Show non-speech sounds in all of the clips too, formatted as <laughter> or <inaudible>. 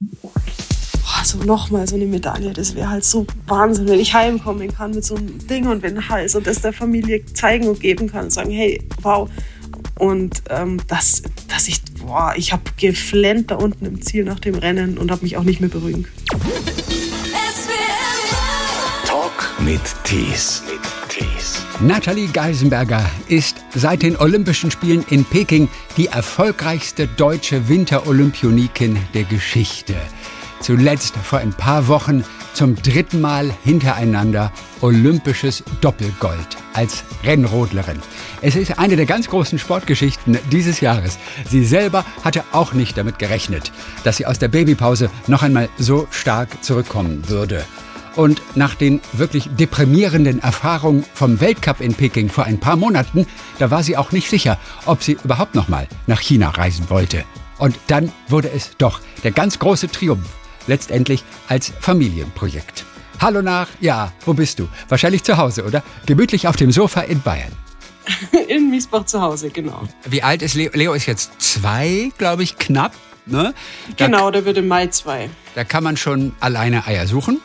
Boah, so nochmal so eine Medaille, das wäre halt so Wahnsinn, wenn ich heimkommen kann mit so einem Ding und den Hals und das der Familie zeigen und geben kann und sagen, hey, wow. Und ähm, das, dass ich, boah, ich habe geflennt da unten im Ziel nach dem Rennen und habe mich auch nicht mehr beruhigen können. Talk mit Tees. Nathalie Geisenberger ist seit den Olympischen Spielen in Peking die erfolgreichste deutsche Winterolympionikin der Geschichte. Zuletzt vor ein paar Wochen zum dritten Mal hintereinander olympisches Doppelgold als Rennrodlerin. Es ist eine der ganz großen Sportgeschichten dieses Jahres. Sie selber hatte auch nicht damit gerechnet, dass sie aus der Babypause noch einmal so stark zurückkommen würde. Und nach den wirklich deprimierenden Erfahrungen vom Weltcup in Peking vor ein paar Monaten, da war sie auch nicht sicher, ob sie überhaupt noch mal nach China reisen wollte. Und dann wurde es doch der ganz große Triumph, letztendlich als Familienprojekt. Hallo nach, ja, wo bist du? Wahrscheinlich zu Hause, oder? Gemütlich auf dem Sofa in Bayern. <laughs> In Miesbach zu Hause, genau. Wie alt ist Leo? Leo ist jetzt zwei, glaube ich, knapp. Ne? Da, Genau, der wird im Mai zwei. Da kann man schon alleine Eier suchen.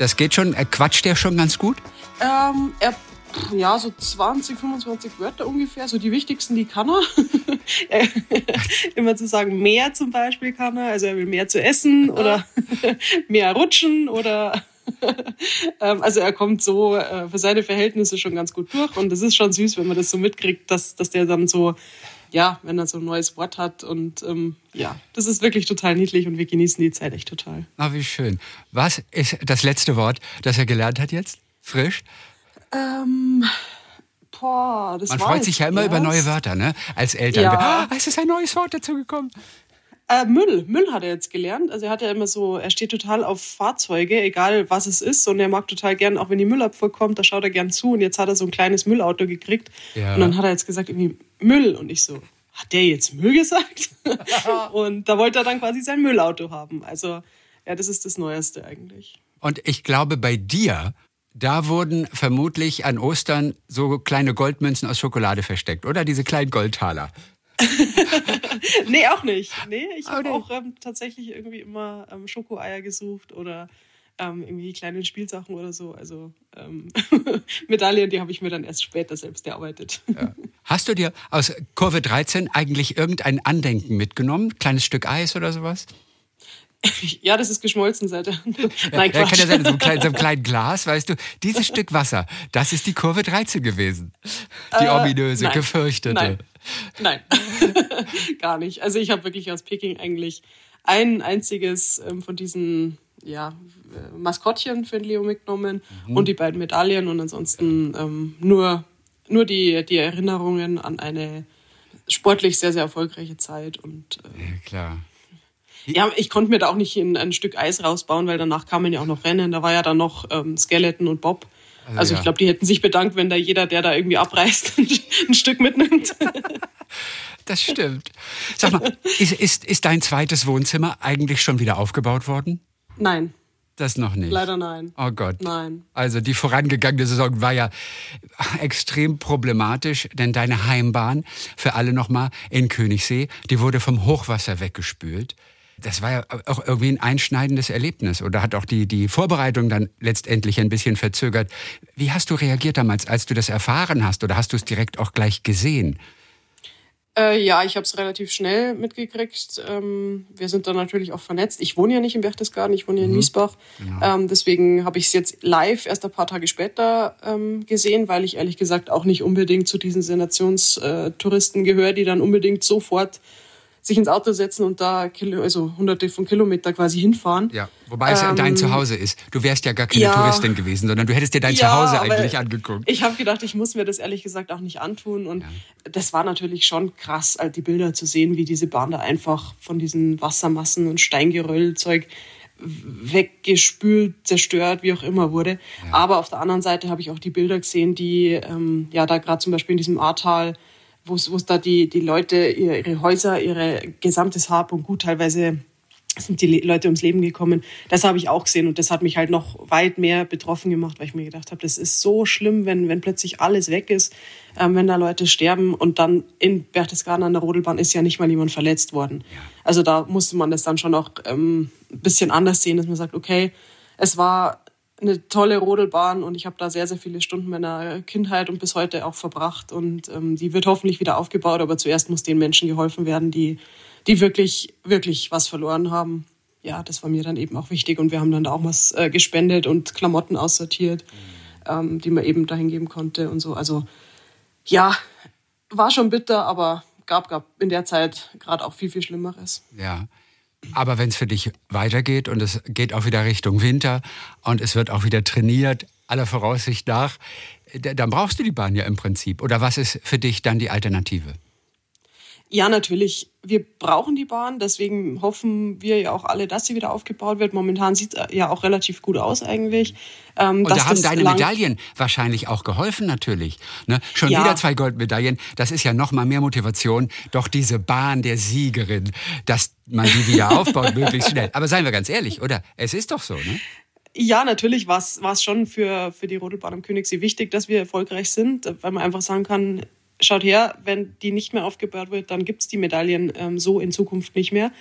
Das geht schon. Er quatscht der schon ganz gut? Ähm, er, ja, so 20, 25 Wörter ungefähr, so die wichtigsten, die kann er. <laughs> Er- <laughs> Immer zu sagen, mehr zum Beispiel kann er, also er will mehr zu essen oder <laughs> mehr rutschen oder ähm, also er kommt so äh, für seine Verhältnisse schon ganz gut durch und es ist schon süß, wenn man das so mitkriegt, dass, dass der dann so, ja, wenn er so ein neues Wort hat und ähm, ja, das ist wirklich total niedlich und wir genießen die Zeit echt total. Ah, wie schön. Was ist das letzte Wort, das er gelernt hat jetzt? Frisch? Ähm, boah, das Man freut sich ja immer über erst. neue Wörter, ne? Als Eltern. Ja. Ah, es ist ein neues Wort dazugekommen. Äh, Müll, Müll hat er jetzt gelernt. Also er hat ja immer so, er steht total auf Fahrzeuge, egal was es ist. Und er mag total gern, auch wenn die Müllabfuhr kommt, da schaut er gern zu. Und jetzt hat er so ein kleines Müllauto gekriegt. Ja. Und dann hat er jetzt gesagt, irgendwie Müll. Und ich so, hat der jetzt Müll gesagt? <laughs> und da wollte er dann quasi sein Müllauto haben. Also ja, das ist das Neueste eigentlich. Und ich glaube, bei dir, da wurden vermutlich an Ostern so kleine Goldmünzen aus Schokolade versteckt, oder? Diese kleinen Goldtaler. <laughs> Nee, auch nicht. Nee, ich habe nee. auch ähm, tatsächlich irgendwie immer ähm, Schokoeier gesucht oder ähm, irgendwie kleine Spielsachen oder so. Also ähm, <laughs> Medaillen, die habe ich mir dann erst später selbst erarbeitet. Hast du dir aus Kurve 13 eigentlich irgendein Andenken mitgenommen? Kleines Stück Eis oder sowas? <laughs> Ja, das ist geschmolzen seit er. <laughs> Nein, Ja, Quatsch. kann ja sein, so ein klein- so einem kleinen Glas, weißt du, dieses Stück Wasser, das ist die Kurve 13 gewesen. Die ominöse, Äh, nein. gefürchtete. Nein, nein. gar nicht. Also ich habe wirklich aus Peking eigentlich ein einziges ähm, von diesen ja, äh, Maskottchen für den Leo mitgenommen Mhm. und die beiden Medaillen und ansonsten ähm, nur, nur die, die Erinnerungen an eine sportlich sehr, sehr erfolgreiche Zeit. Und äh, Ja, klar. ja, ich konnte mir da auch nicht ein, ein Stück Eis rausbauen, weil danach kamen ja auch noch Rennen. Da war ja dann noch ähm, Skeleton und Bob. Also, ja. ich glaube, die hätten sich bedankt, wenn da jeder, der da irgendwie abreißt, <laughs> ein, ein Stück mitnimmt. <laughs> Das stimmt. Sag mal, ist, ist, ist dein zweites Wohnzimmer eigentlich schon wieder aufgebaut worden? Nein, Das noch nicht. leider nein. Oh Gott. Nein. Also die vorangegangene Saison war ja extrem problematisch, denn deine Heimbahn, für alle nochmal, in Königssee, die wurde vom Hochwasser weggespült. Das war ja auch irgendwie ein einschneidendes Erlebnis oder hat auch die, die Vorbereitung dann letztendlich ein bisschen verzögert. Wie hast du reagiert damals, als du das erfahren hast oder hast du es direkt auch gleich gesehen? Äh, ja, ich habe es relativ schnell mitgekriegt. Ähm, wir sind da natürlich auch vernetzt. Ich wohne ja nicht in Berchtesgaden, ich wohne ja in Miesbach. Ähm, deswegen habe ich es jetzt live erst ein paar Tage später ähm, gesehen, weil ich ehrlich gesagt auch nicht unbedingt zu diesen Sensationstouristen gehöre, die dann unbedingt sofort sich ins Auto setzen und da Kilo, also hunderte von Kilometer quasi hinfahren. Ja, wobei es ja Ähm, dein Zuhause ist. Du wärst ja gar keine ja. Touristin gewesen, sondern du hättest dir dein Ja, Zuhause eigentlich angeguckt. Ich habe gedacht, ich muss mir das ehrlich gesagt auch nicht antun. Und das war natürlich schon krass, all die Bilder zu sehen, wie diese Bahn da einfach von diesen Wassermassen und Steingeröllzeug weggespült, zerstört, wie auch immer wurde. Aber auf der anderen Seite habe ich auch die Bilder gesehen, die ähm, ja da gerade zum Beispiel in diesem Ahrtal, wo es da die, die Leute ihre, Häuser, ihre gesamtes Hab und Gut teilweise sind die Leute ums Leben gekommen. Das habe ich auch gesehen und das hat mich halt noch weit mehr betroffen gemacht, weil ich mir gedacht habe, das ist so schlimm, wenn, wenn plötzlich alles weg ist, ähm, wenn da Leute sterben und dann in Berchtesgaden an der Rodelbahn ist ja nicht mal jemand verletzt worden. Also da musste man das dann schon auch ähm, ein bisschen anders sehen, dass man sagt, okay, es war eine tolle Rodelbahn und ich habe da sehr, sehr viele Stunden meiner Kindheit und bis heute auch verbracht und ähm, die wird hoffentlich wieder aufgebaut, aber zuerst muss den Menschen geholfen werden, die die wirklich, wirklich was verloren haben. Ja, das war mir dann eben auch wichtig und wir haben dann da auch was äh, gespendet und Klamotten aussortiert, mhm. ähm, die man eben dahin geben konnte und so. Also ja, war schon bitter, aber gab, gab in der Zeit gerade auch viel, viel Schlimmeres. Ja. Aber wenn es für dich weitergeht und es geht auch wieder Richtung Winter und es wird auch wieder trainiert, aller Voraussicht nach, dann brauchst du die Bahn ja im Prinzip. Oder was ist für dich dann die Alternative? Ja, natürlich. Wir brauchen die Bahn, deswegen hoffen wir ja auch alle, dass sie wieder aufgebaut wird. Momentan sieht es ja auch relativ gut aus eigentlich. Ähm, Und da haben deine Medaillen wahrscheinlich auch geholfen natürlich. Ne? Schon ja. wieder zwei Goldmedaillen. Das ist ja noch mal mehr Motivation. Doch diese Bahn der Siegerin, dass man die wieder <laughs> aufbaut, möglichst schnell. Aber seien wir ganz ehrlich, oder? Es ist doch so, ne? Ja, natürlich war es schon für, für die Rodelbahn am Königssee wichtig, dass wir erfolgreich sind, weil man einfach sagen kann, schaut her, wenn die nicht mehr aufgebaut wird, dann gibt es die Medaillen ähm, so in Zukunft nicht mehr.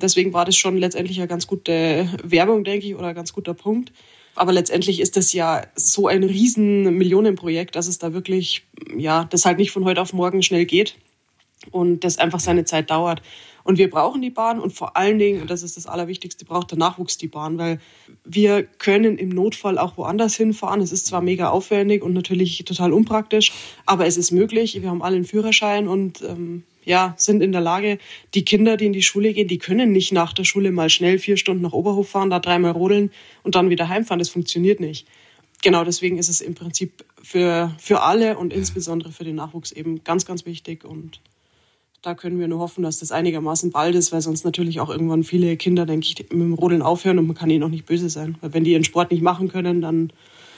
Deswegen war das schon letztendlich eine ganz gute Werbung, denke ich, oder ein ganz guter Punkt. Aber letztendlich ist das ja so ein riesen Millionenprojekt, dass es da wirklich, ja, das halt nicht von heute auf morgen schnell geht und das einfach seine Zeit dauert. Und wir brauchen die Bahn und vor allen Dingen, und das ist das Allerwichtigste, braucht der Nachwuchs die Bahn, weil wir können im Notfall auch woanders hinfahren. Es ist zwar mega aufwendig und natürlich total unpraktisch, aber es ist möglich. Wir haben alle einen Führerschein und ähm, ja, sind in der Lage, die Kinder, die in die Schule gehen, die können nicht nach der Schule mal schnell vier Stunden nach Oberhof fahren, da dreimal rodeln und dann wieder heimfahren. Das funktioniert nicht. Genau, deswegen ist es im Prinzip für, für alle und insbesondere für den Nachwuchs eben ganz, ganz wichtig und da können wir nur hoffen, dass das einigermaßen bald ist, weil sonst natürlich auch irgendwann viele Kinder, denke ich, mit dem Rodeln aufhören und man kann ihnen auch nicht böse sein. Weil wenn die ihren Sport nicht machen können, dann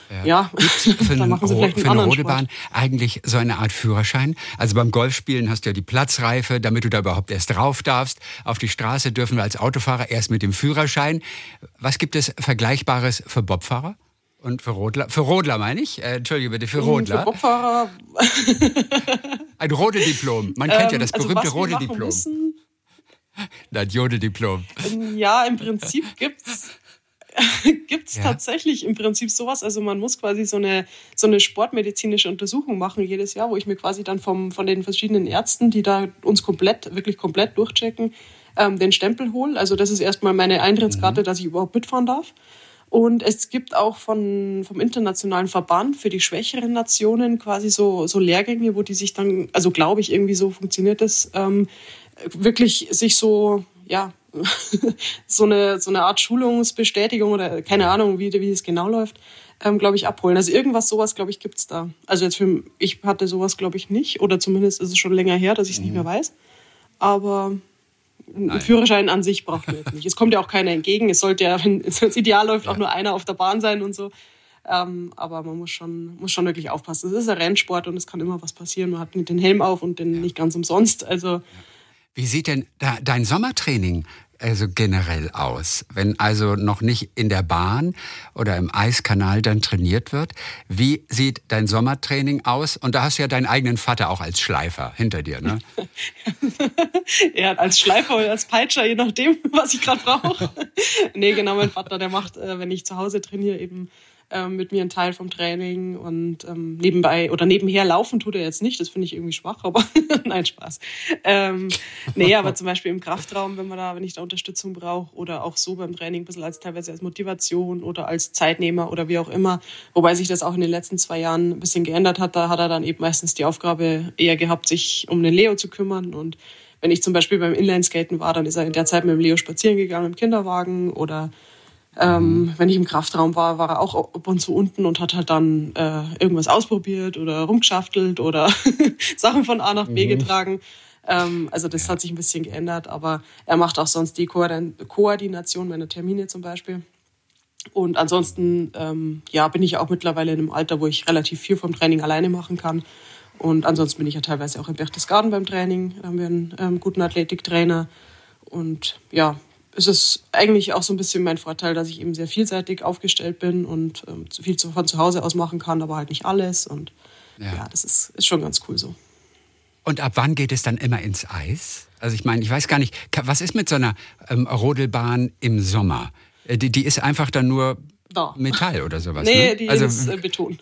ja, ja <laughs> für machen sie vielleicht einen für eine Rodelbahn Sport. eigentlich so eine Art Führerschein. Also beim Golfspielen hast du ja die Platzreife, damit du da überhaupt erst drauf darfst. Auf die Straße dürfen wir als Autofahrer erst mit dem Führerschein. Was gibt es Vergleichbares für Bobfahrer? Und für Rodler, für Rodler meine ich, äh, entschuldige bitte, für Rodler. Für Bobfahrer. Ein Rodeldiplom. Man kennt ja das ähm, also berühmte also Rodeldiplom. Nein, Jodeldiplom. Ähm, ja, im Prinzip gibt's <laughs> gibt's ja. tatsächlich im Prinzip sowas. Also man muss quasi so eine, so eine sportmedizinische Untersuchung machen jedes Jahr, wo ich mir quasi dann vom, von den verschiedenen Ärzten, die da uns komplett, wirklich komplett durchchecken, ähm, den Stempel hole. Also das ist erstmal meine Eintrittskarte, mhm. dass ich überhaupt mitfahren darf. Und es gibt auch von, vom Internationalen Verband für die schwächeren Nationen quasi so, so Lehrgänge, wo die sich dann, also glaube ich, irgendwie so funktioniert das, ähm, wirklich sich so, ja, <laughs> so, eine, so eine Art Schulungsbestätigung oder keine Ahnung, wie, wie es genau läuft, ähm, glaube ich, abholen. Also irgendwas sowas, glaube ich, gibt es da. Also jetzt für, ich hatte sowas, glaube ich, nicht. Oder zumindest ist es schon länger her, dass ich es mhm. nicht mehr weiß. Aber einen Führerschein an sich braucht man jetzt <laughs> nicht. Es kommt ja auch keiner entgegen. Es sollte ja, wenn <laughs> es ideal läuft, ja. auch nur einer auf der Bahn sein und so. Ähm, aber man muss schon, muss schon wirklich aufpassen. Es ist ein Rennsport und es kann immer was passieren. Man hat nicht den Helm auf und den ja. nicht ganz umsonst. Also. Wie sieht denn dein Sommertraining also generell aus? Wenn also noch nicht in der Bahn oder im Eiskanal dann trainiert wird, wie sieht dein Sommertraining aus? Und da hast du ja deinen eigenen Vater auch als Schleifer hinter dir, ne? <laughs> ja, als Schleifer oder als Peitscher, je nachdem, <laughs> was ich gerade brauche. nee, genau, mein Vater, der macht, äh, wenn ich zu Hause trainiere, eben ähm, mit mir ein Teil vom Training und ähm, nebenbei oder nebenher laufen tut er jetzt nicht, das finde ich irgendwie schwach, aber <laughs> nein, Spaß. Ähm, nee, aber zum Beispiel im Kraftraum, wenn man da, wenn ich da Unterstützung brauche oder auch so beim Training ein bisschen als teilweise als Motivation oder als Zeitnehmer oder wie auch immer, wobei sich das auch in den letzten zwei Jahren ein bisschen geändert hat, da hat er dann eben meistens die Aufgabe eher gehabt, sich um den Leo zu kümmern und wenn ich zum Beispiel beim Inlineskaten war, dann ist er in der Zeit mit dem Leo spazieren gegangen im Kinderwagen oder ähm, wenn ich im Kraftraum war, war er auch ab und zu unten und hat halt dann äh, irgendwas ausprobiert oder rumgeschaftelt oder <laughs> Sachen von A nach B mhm. getragen. Ähm, also das hat sich ein bisschen geändert, aber er macht auch sonst die Koordination meiner Termine zum Beispiel. Und ansonsten ähm, ja, bin ich auch mittlerweile in einem Alter, wo ich relativ viel vom Training alleine machen kann. Und ansonsten bin ich ja teilweise auch in Berchtesgaden beim Training. Da haben wir einen ähm, guten Athletiktrainer. Und ja, ist es eigentlich auch so ein bisschen mein Vorteil, dass ich eben sehr vielseitig aufgestellt bin und ähm, viel von zu Hause aus machen kann, aber halt nicht alles. Und ja, ja das ist, ist schon ganz cool so. Und ab wann geht es dann immer ins Eis? Also ich meine, ich weiß gar nicht, was ist mit so einer ähm, Rodelbahn im Sommer? Äh, die, die ist einfach dann nur da. Metall oder sowas. Nee, ne? die also, ist äh, Beton.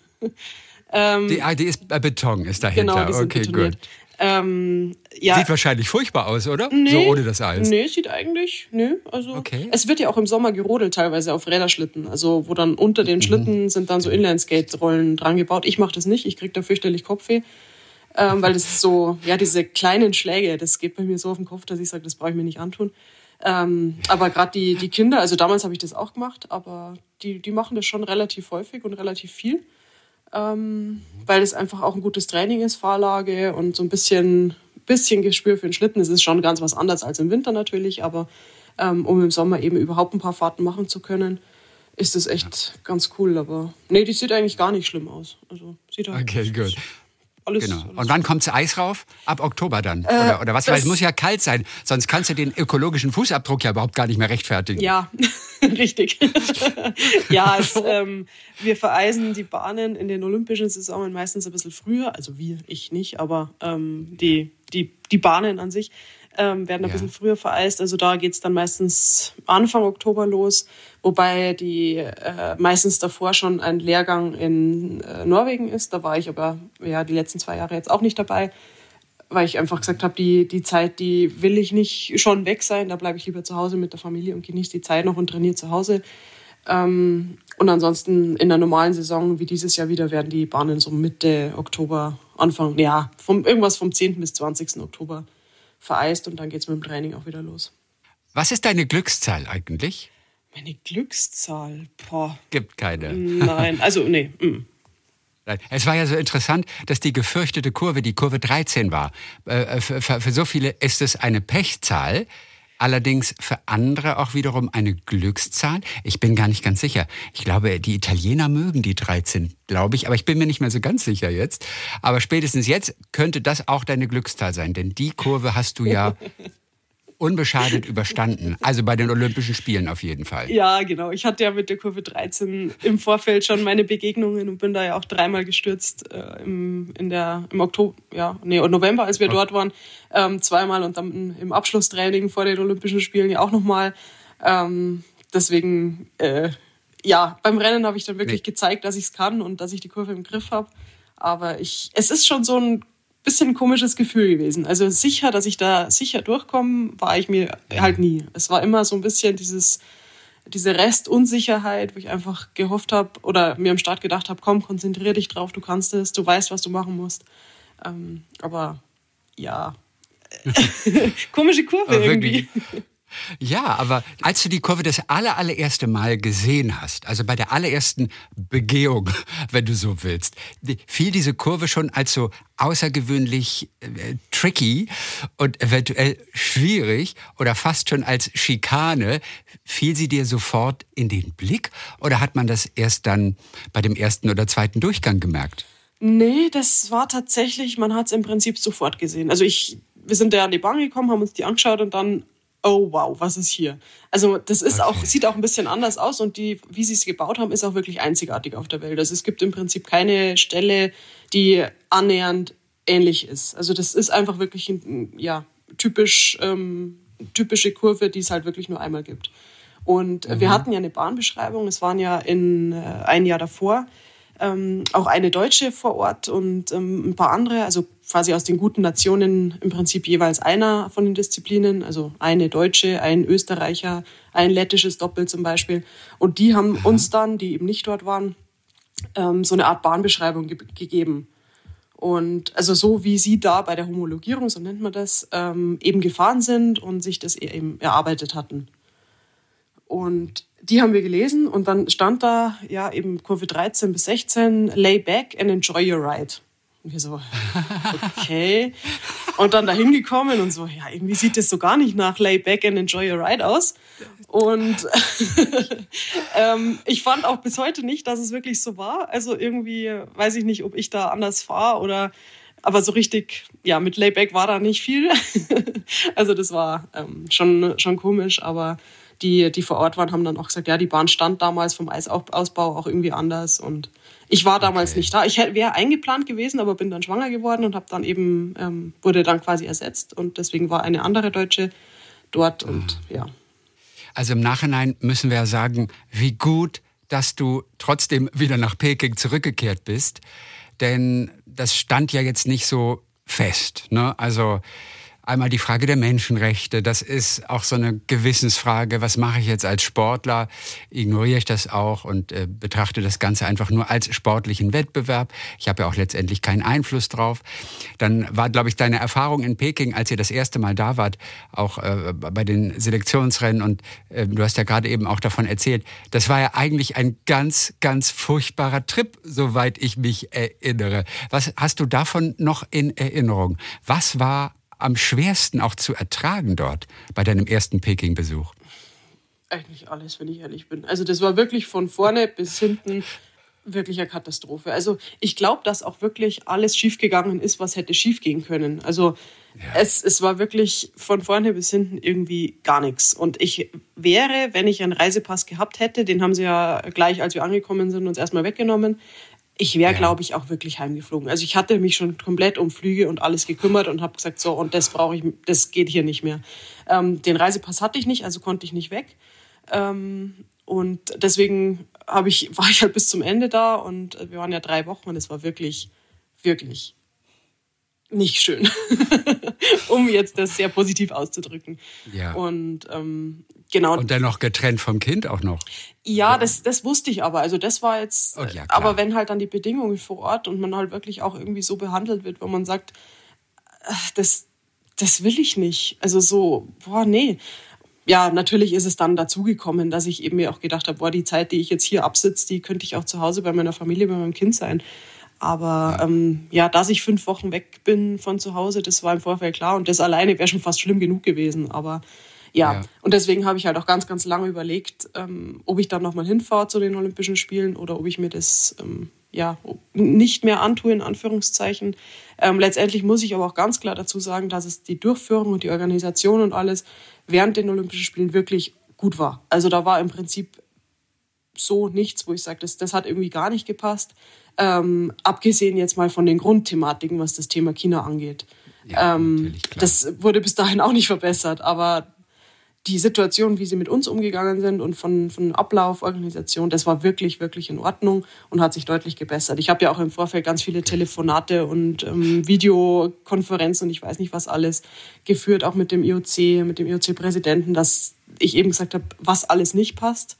ähm, die, ah, die ist äh, Beton, ist dahinter. Genau, die sind okay, betoniert. gut. Ähm, ja. Sieht wahrscheinlich furchtbar aus, oder? Nee, so ohne das Eis. Nee, sieht eigentlich, nö. Also, okay. Es wird ja auch im Sommer gerodelt, teilweise auf Räderschlitten. Also, wo dann unter den mhm. Schlitten sind dann so Inline-Skate-Rollen dran gebaut. Ich mache das nicht, ich kriege da fürchterlich Kopfweh. Ähm, weil das ist so, <laughs> ja, diese kleinen Schläge, das geht bei mir so auf den Kopf, dass ich sage, das brauche ich mir nicht antun. Ähm, aber gerade die, die Kinder, also damals habe ich das auch gemacht, aber die, die machen das schon relativ häufig und relativ viel, ähm, weil es einfach auch ein gutes Training ist, Fahrlage und so ein bisschen, bisschen Gespür für den Schlitten. Es ist schon ganz was anderes als im Winter natürlich, aber ähm, um im Sommer eben überhaupt ein paar Fahrten machen zu können, ist das echt ja. ganz cool. Aber nee, die sieht eigentlich gar nicht schlimm aus. Also sieht halt okay, gut. Alles, genau. Alles und wann kommt das Eis rauf? Ab Oktober dann? Äh, oder, oder was? Weil es muss ja kalt sein, sonst kannst du den ökologischen Fußabdruck ja überhaupt gar nicht mehr rechtfertigen. Ja, <laughs> richtig. <laughs> ja, es, ähm, wir vereisen die Bahnen in den olympischen Saisonen meistens ein bisschen früher. Also wir, ich nicht, aber ähm, die, die, die Bahnen an sich ähm, werden ein ja. bisschen früher vereist. Also da geht es dann meistens Anfang Oktober los, wobei die äh, meistens davor schon ein Lehrgang in äh, Norwegen ist. Da war ich aber ja die letzten zwei Jahre jetzt auch nicht dabei, weil ich einfach gesagt habe, die, die Zeit, die will ich nicht schon weg sein. Da bleibe ich lieber zu Hause mit der Familie und genieße die Zeit noch und trainiere zu Hause. Ähm, und ansonsten in der normalen Saison, wie dieses Jahr wieder, werden die Bahnen so Mitte Oktober, Anfang, ja, vom, irgendwas vom 10. bis 20. Oktober vereist und dann geht es mit dem Training auch wieder los. Was ist deine Glückszahl eigentlich? Meine Glückszahl? Boah. Gibt keine. Nein, also nee. Mm. Es war ja so interessant, dass die gefürchtete Kurve die Kurve 13 war. Äh, für, für so viele ist es eine Pechzahl. Allerdings für andere auch wiederum eine Glückszahl. Ich bin gar nicht ganz sicher. Ich glaube, die Italiener mögen die 13, glaube ich, aber ich bin mir nicht mehr so ganz sicher jetzt. Aber spätestens jetzt könnte das auch deine Glückszahl sein, denn die Kurve hast du ja <laughs> unbeschadet überstanden. Also bei den Olympischen Spielen auf jeden Fall. Ja, genau. Ich hatte ja mit der Kurve 13 im Vorfeld schon meine Begegnungen und bin da ja auch dreimal gestürzt äh, im, in der, im Oktober, ja, nee, November, als wir dort waren. Ähm, zweimal und dann im Abschlusstraining vor den Olympischen Spielen ja auch nochmal. Ähm, deswegen, äh, ja, beim Rennen habe ich dann wirklich nee. gezeigt, dass ich es kann und dass ich die Kurve im Griff habe. Aber ich, es ist schon so ein bisschen ein komisches Gefühl gewesen. Also sicher, dass ich da sicher durchkomme, war ich mir halt nie. Es war immer so ein bisschen dieses, diese Restunsicherheit, wo ich einfach gehofft habe oder mir im Start gedacht habe, komm, konzentrier dich drauf, du kannst es, du weißt, was du machen musst. Ähm, aber ja, <laughs> komische Kurve irgendwie. Ja, aber als du die Kurve das aller, allererste Mal gesehen hast, also bei der allerersten Begehung, <laughs> wenn du so willst, fiel diese Kurve schon als so außergewöhnlich äh, tricky und eventuell schwierig oder fast schon als Schikane. Fiel sie dir sofort in den Blick oder hat man das erst dann bei dem ersten oder zweiten Durchgang gemerkt? Nee, das war tatsächlich, man hat es im Prinzip sofort gesehen. Also ich, wir sind da an die Bahn gekommen, haben uns die angeschaut und dann oh wow, was ist hier? Also das ist okay. auch, sieht auch ein bisschen anders aus und die, wie sie es gebaut haben, ist auch wirklich einzigartig auf der Welt. Also es gibt im Prinzip keine Stelle, die annähernd ähnlich ist. Also das ist einfach wirklich ein, ja, typisch, ähm, typische Kurve, die es halt wirklich nur einmal gibt. Und mhm. wir hatten ja eine Bahnbeschreibung, es waren ja in äh, ein Jahr davor ähm, auch eine Deutsche vor Ort und ähm, ein paar andere, also quasi aus den guten Nationen im Prinzip jeweils einer von den Disziplinen, also eine Deutsche, ein Österreicher, ein lettisches Doppel zum Beispiel. Und die haben Aha. uns dann, die eben nicht dort waren, ähm, so eine Art Bahnbeschreibung ge gegeben. Und also so wie sie da bei der Homologierung, so nennt man das, ähm, eben gefahren sind und sich das e-, eben erarbeitet hatten. Und die haben wir gelesen und dann stand da ja eben Kurve 13 bis 16, lay back and enjoy your ride. Und wir so, okay. Und dann da hingekommen und so, ja, irgendwie sieht das so gar nicht nach lay back and enjoy your ride aus. Und <laughs> ähm, ich fand auch bis heute nicht, dass es wirklich so war. Also irgendwie weiß ich nicht, ob ich da anders fahre oder aber so richtig, ja, mit Layback war da nicht viel. <laughs> also das war ähm, schon, schon komisch, aber die, die vor Ort waren, haben dann auch gesagt, ja, die Bahn stand damals vom Eisausbau auch irgendwie anders und ich war damals okay. nicht da. Ich wäre eingeplant gewesen, aber bin dann schwanger geworden und habe dann eben, ähm, wurde dann quasi ersetzt und deswegen war eine andere Deutsche dort und ah. ja. Also im Nachhinein müssen wir ja sagen, wie gut, dass du trotzdem wieder nach Peking zurückgekehrt bist. Denn das stand ja jetzt nicht so fest. Ne? Also Einmal die Frage der Menschenrechte. Das ist auch so eine Gewissensfrage. Was mache ich jetzt als Sportler? Ignoriere ich das auch und äh, betrachte das Ganze einfach nur als sportlichen Wettbewerb? Ich habe ja auch letztendlich keinen Einfluss drauf. Dann war, glaube ich, deine Erfahrung in Peking, als ihr das erste Mal da wart, auch äh, bei den Selektionsrennen und äh, du hast ja gerade eben auch davon erzählt, das war ja eigentlich ein ganz, ganz furchtbarer Trip, soweit ich mich erinnere. Was hast du davon noch in Erinnerung? Was war am schwersten auch zu ertragen dort bei deinem ersten Peking-Besuch? Eigentlich alles, wenn ich ehrlich bin. Also das war wirklich von vorne bis hinten wirklich eine Katastrophe. Also ich glaube, dass auch wirklich alles schiefgegangen ist, was hätte schiefgehen können. Also ja. es, es war wirklich von vorne bis hinten irgendwie gar nichts. Und ich wäre, wenn ich einen Reisepass gehabt hätte, den haben sie ja gleich, als wir angekommen sind, uns erstmal weggenommen, ich wäre, ja. glaube ich, auch wirklich heimgeflogen. Also ich hatte mich schon komplett um Flüge und alles gekümmert und habe gesagt, so, und das brauche ich, das geht hier nicht mehr. Ähm, den Reisepass hatte ich nicht, also konnte ich nicht weg. Ähm, und deswegen habe ich, <laughs> war ich halt bis zum Ende da und wir waren ja drei Wochen und es war wirklich, wirklich nicht schön, <laughs> um jetzt das sehr positiv auszudrücken. Ja. Und ähm, genau. Und dennoch getrennt vom Kind auch noch. Ja, Das, das wusste ich aber. Also das war jetzt. Oh, ja, aber wenn halt dann die Bedingungen vor Ort und man halt wirklich auch irgendwie so behandelt wird, wo man sagt, das, das will ich nicht. Also so, boah, nee. Ja, natürlich ist es dann dazugekommen, dass ich eben mir auch gedacht habe, boah, die Zeit, die ich jetzt hier absitze, die könnte ich auch zu Hause bei meiner Familie, bei meinem Kind sein. Aber ja. Ähm, ja, dass ich fünf Wochen weg bin von zu Hause, das war im Vorfeld klar. Und das alleine wäre schon fast schlimm genug gewesen. Aber ja, ja. und deswegen habe ich halt auch ganz, ganz lange überlegt, ähm, ob ich dann nochmal hinfahre zu den Olympischen Spielen oder ob ich mir das ähm, ja nicht mehr antue, in Anführungszeichen. Ähm, letztendlich muss ich aber auch ganz klar dazu sagen, dass es die Durchführung und die Organisation und alles während den Olympischen Spielen wirklich gut war. Also da war im Prinzip so nichts, wo ich sage, das, das hat irgendwie gar nicht gepasst. Ähm, abgesehen jetzt mal von den Grundthematiken, was das Thema China angeht. Ja, ähm, das wurde bis dahin auch nicht verbessert, aber die Situation, wie sie mit uns umgegangen sind und von, von Ablauf, Organisation, das war wirklich, wirklich in Ordnung und hat sich deutlich gebessert. Ich habe ja auch im Vorfeld ganz viele Telefonate und ähm, Videokonferenzen und ich weiß nicht was alles geführt, auch mit dem IOC, mit dem IOC-Präsidenten, dass ich eben gesagt habe, was alles nicht passt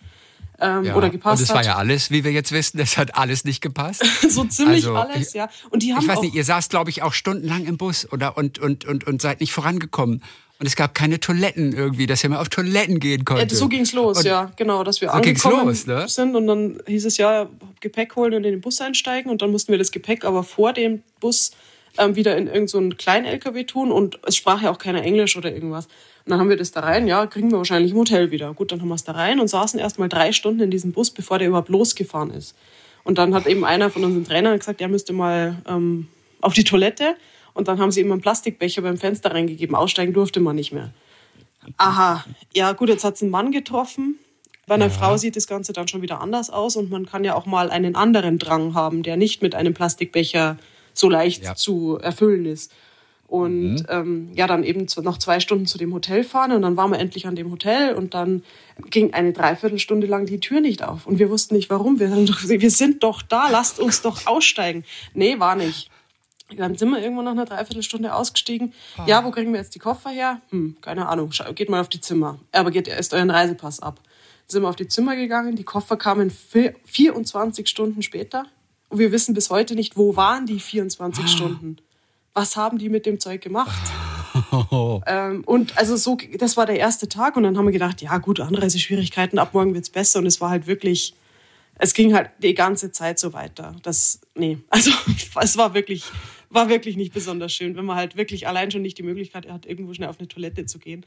ähm, ja, oder gepasst hat. Und es war ja alles, wie wir jetzt wissen, es hat alles nicht gepasst. <laughs> so ziemlich also, alles, ja. Und die haben ich weiß nicht, ihr saßt, glaube ich, auch stundenlang im Bus oder und, und, und, und seid nicht vorangekommen. Und es gab keine Toiletten irgendwie, dass ihr mal auf Toiletten gehen konntet. Ja, so ging's los, und ja, genau, dass wir so angekommen los, ne? sind und dann hieß es ja, Gepäck holen und in den Bus einsteigen und dann mussten wir das Gepäck aber vor dem Bus ähm, wieder in irgendeinen so kleinen LKW tun und es sprach ja auch keiner Englisch oder irgendwas. Und dann haben wir das da rein, ja, kriegen wir wahrscheinlich im Hotel wieder. Gut, dann haben wir es da rein und saßen erst mal drei Stunden in diesem Bus, bevor der überhaupt losgefahren ist. Und dann hat eben einer von unseren Trainern gesagt, er müsste mal ähm, auf die Toilette. Und dann haben sie ihm einen Plastikbecher beim Fenster reingegeben. Aussteigen durfte man nicht mehr. Aha, ja gut, jetzt hat es einen Mann getroffen. Bei einer ja. Frau sieht das Ganze dann schon wieder anders aus und man kann ja auch mal einen anderen Drang haben, der nicht mit einem Plastikbecher so leicht ja. zu erfüllen ist. Und mhm. ähm, ja, dann eben noch zwei Stunden zu dem Hotel fahren und dann waren wir endlich an dem Hotel und dann ging eine Dreiviertelstunde lang die Tür nicht auf. Und wir wussten nicht warum. Wir, wir sind doch da, lasst uns doch aussteigen. Nee, war nicht. Dann sind wir irgendwann nach einer Dreiviertelstunde ausgestiegen. Ah. Ja, wo kriegen wir jetzt die Koffer her? Hm, keine Ahnung. Geht mal auf die Zimmer. Aber geht erst euren Reisepass ab. Dann sind wir auf die Zimmer gegangen. Die Koffer kamen 24 Stunden später. Und wir wissen bis heute nicht, wo waren die 24 ah. Stunden was haben die mit dem Zeug gemacht? <laughs> ähm, und also so, das war der erste Tag und dann haben wir gedacht, ja gut, Anreiseschwierigkeiten, ab morgen wird es besser und es war halt wirklich, es ging halt die ganze Zeit so weiter. Das, nee, <laughs> also es war wirklich, war wirklich nicht besonders schön, wenn man halt wirklich allein schon nicht die Möglichkeit hat, irgendwo schnell auf eine Toilette zu gehen.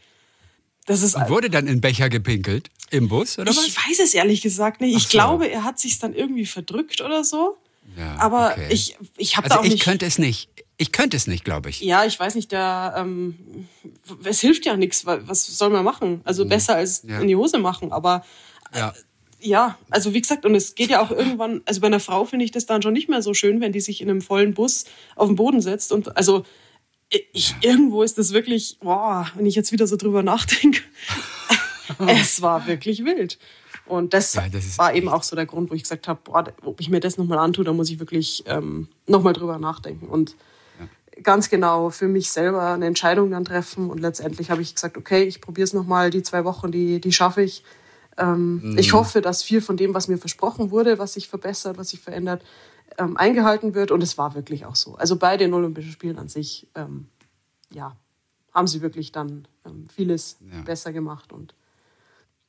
Das ist und wurde dann in Becher gepinkelt im Bus oder ich was? Ich weiß es ehrlich gesagt nicht. Ich so. glaube, er hat sich dann irgendwie verdrückt oder so. Ja, Aber okay. ich, ich habe also da auch ich nicht. könnte es nicht. Ich könnte es nicht, glaube ich. Ja, ich weiß nicht, da, ähm, es hilft ja nichts. Was soll man machen? Also mhm. besser als ja. in die Hose machen. Aber ja. Ja, also wie gesagt, und es geht ja auch irgendwann, also bei einer Frau finde ich das dann schon nicht mehr so schön, wenn die sich in einem vollen Bus auf den Boden setzt. Und also ich, irgendwo ist das wirklich, boah, wenn ich jetzt wieder so drüber nachdenke, <laughs> es war wirklich wild. Und das, ja, das war eben auch so der Grund, wo ich gesagt habe, boah, ob ich mir das nochmal antue, da muss ich wirklich ähm, nochmal drüber nachdenken. Und ja. ganz genau für mich selber eine Entscheidung dann treffen. Und letztendlich habe ich gesagt, okay, ich probiere es nochmal, die zwei Wochen, die, die schaffe ich. Ähm, mhm. Ich hoffe, dass viel von dem, was mir versprochen wurde, was sich verbessert, was sich verändert, ähm, eingehalten wird. Und es war wirklich auch so. Also bei den Olympischen Spielen an sich, ähm, ja, haben sie wirklich dann ähm, vieles ja. besser gemacht. Und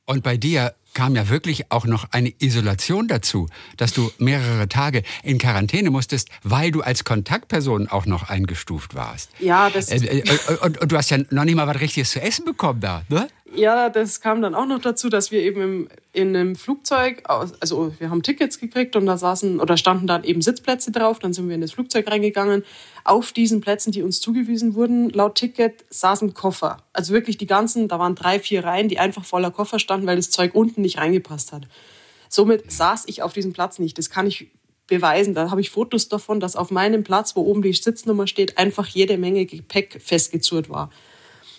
und bei dir kam ja wirklich auch noch eine Isolation dazu, dass du mehrere Tage in Quarantäne musstest, weil du als Kontaktperson auch noch eingestuft warst. Ja, das. Äh, äh, äh, und, und, du hast ja noch nicht mal was Richtiges zu essen bekommen da, ne? Ja, das kam dann auch noch dazu, dass wir eben im, in einem Flugzeug, also wir haben Tickets gekriegt und da saßen oder standen dann eben Sitzplätze drauf. Dann sind wir in das Flugzeug reingegangen. Auf diesen Plätzen, die uns zugewiesen wurden, laut Ticket saßen Koffer. Also wirklich die ganzen, da waren drei, vier Reihen, die einfach voller Koffer standen, weil das Zeug unten nicht reingepasst hat. Somit saß ich auf diesem Platz nicht. Das kann ich beweisen. Da habe ich Fotos davon, dass auf meinem Platz, wo oben die Sitznummer steht, einfach jede Menge Gepäck festgezurrt war.